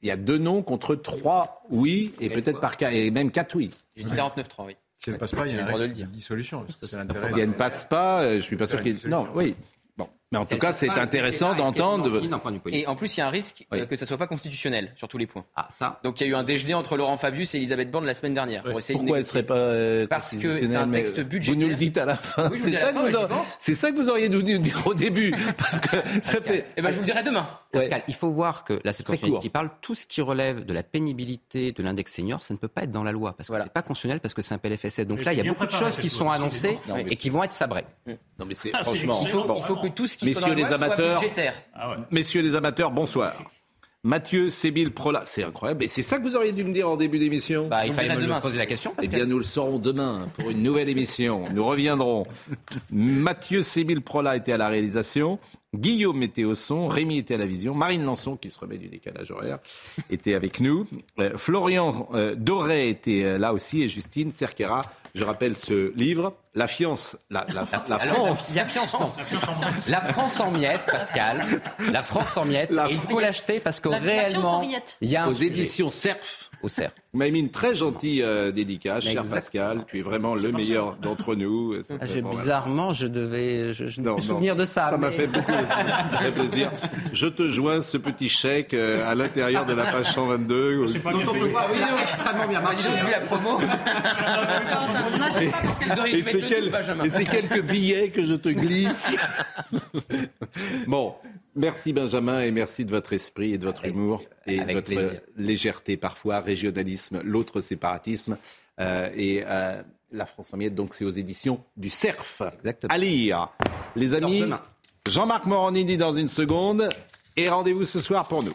Il y a deux non contre trois oui, et peut-être par cas, et même quatre oui. J'ai dit 49-3, oui. Si elle passe pas, il y a le un droit de risque le de dire. dissolution. Si elle ne passe pas, je suis pas sûr qu'il. Non, oui. Mais en tout cas, c'est intéressant d'entendre. Et en plus, il y a un risque Oui. euh, que ça soit pas constitutionnel sur tous les points. Ah, ça. Donc il y a eu un déjeuner entre Laurent Fabius et Elisabeth Borne la semaine dernière pour essayer Pourquoi de elle serait pas euh, Parce que c'est un texte Vous budgétaire. nous le dites à la fin. Oui, vous c'est dis à ça, la que fin, vous ça que vous auriez dû nous dire au début, parce que ça fait. Eh ben, je vous le dirai demain. Pascal, il faut voir que là, constitutionnaliste court. qui parle. Tout ce qui relève de la pénibilité de l'index senior, ça ne peut pas être dans la loi parce que c'est pas constitutionnel parce que c'est un PLFSS. Donc là, il y a beaucoup de choses qui sont annoncées et qui vont être sabrées. Non, mais c'est Ah, franchement. Il faut que tout ce Messieurs les amateurs, budgétaire. messieurs les amateurs, bonsoir. Mathieu Sébil Prola, c'est incroyable. Et c'est ça que vous auriez dû me dire en début d'émission. Bah, il fallait me le poser la question. Eh bien, nous le saurons demain pour une nouvelle émission. Nous reviendrons. Mathieu Sébil Prola était à la réalisation. Guillaume était au son, Rémi était à la vision, Marine Lançon, qui se remet du décalage horaire, était avec nous. Euh, Florian euh, Doré était euh, là aussi et Justine Cerquera. Je rappelle ce livre, La fiance, la, la, la Alors, France. La, la fiance, non. La France en miettes, Pascal. La France en miettes. La et il faut l'acheter parce que réellement, il y a un aux sujet. éditions Cerf. Au cerf. Vous m'avez mis une très gentille euh, dédicace, cher Exactement. Pascal. Tu es vraiment le meilleur d'entre nous. Ah, je- bizarrement, je devais je, je Non, me non. souvenir de ça. Ça m'a mais- fait beaucoup très plaisir. Je te joins ce petit chèque euh, à l'intérieur de la page 122. Dont on peut voir oui, extrêmement bien marché. vu la promo. Et c'est quel- et c'est quelques billets que je te glisse. bon, merci Benjamin et merci de votre esprit et de votre humour et de votre plaisir. légèreté parfois, régionalisme, l'autre séparatisme euh, et euh, la France en miettes. Donc c'est aux éditions du CERF. Exactement. À lire, les amis. Jean-Marc Morandini dans une seconde et rendez-vous ce soir pour nous.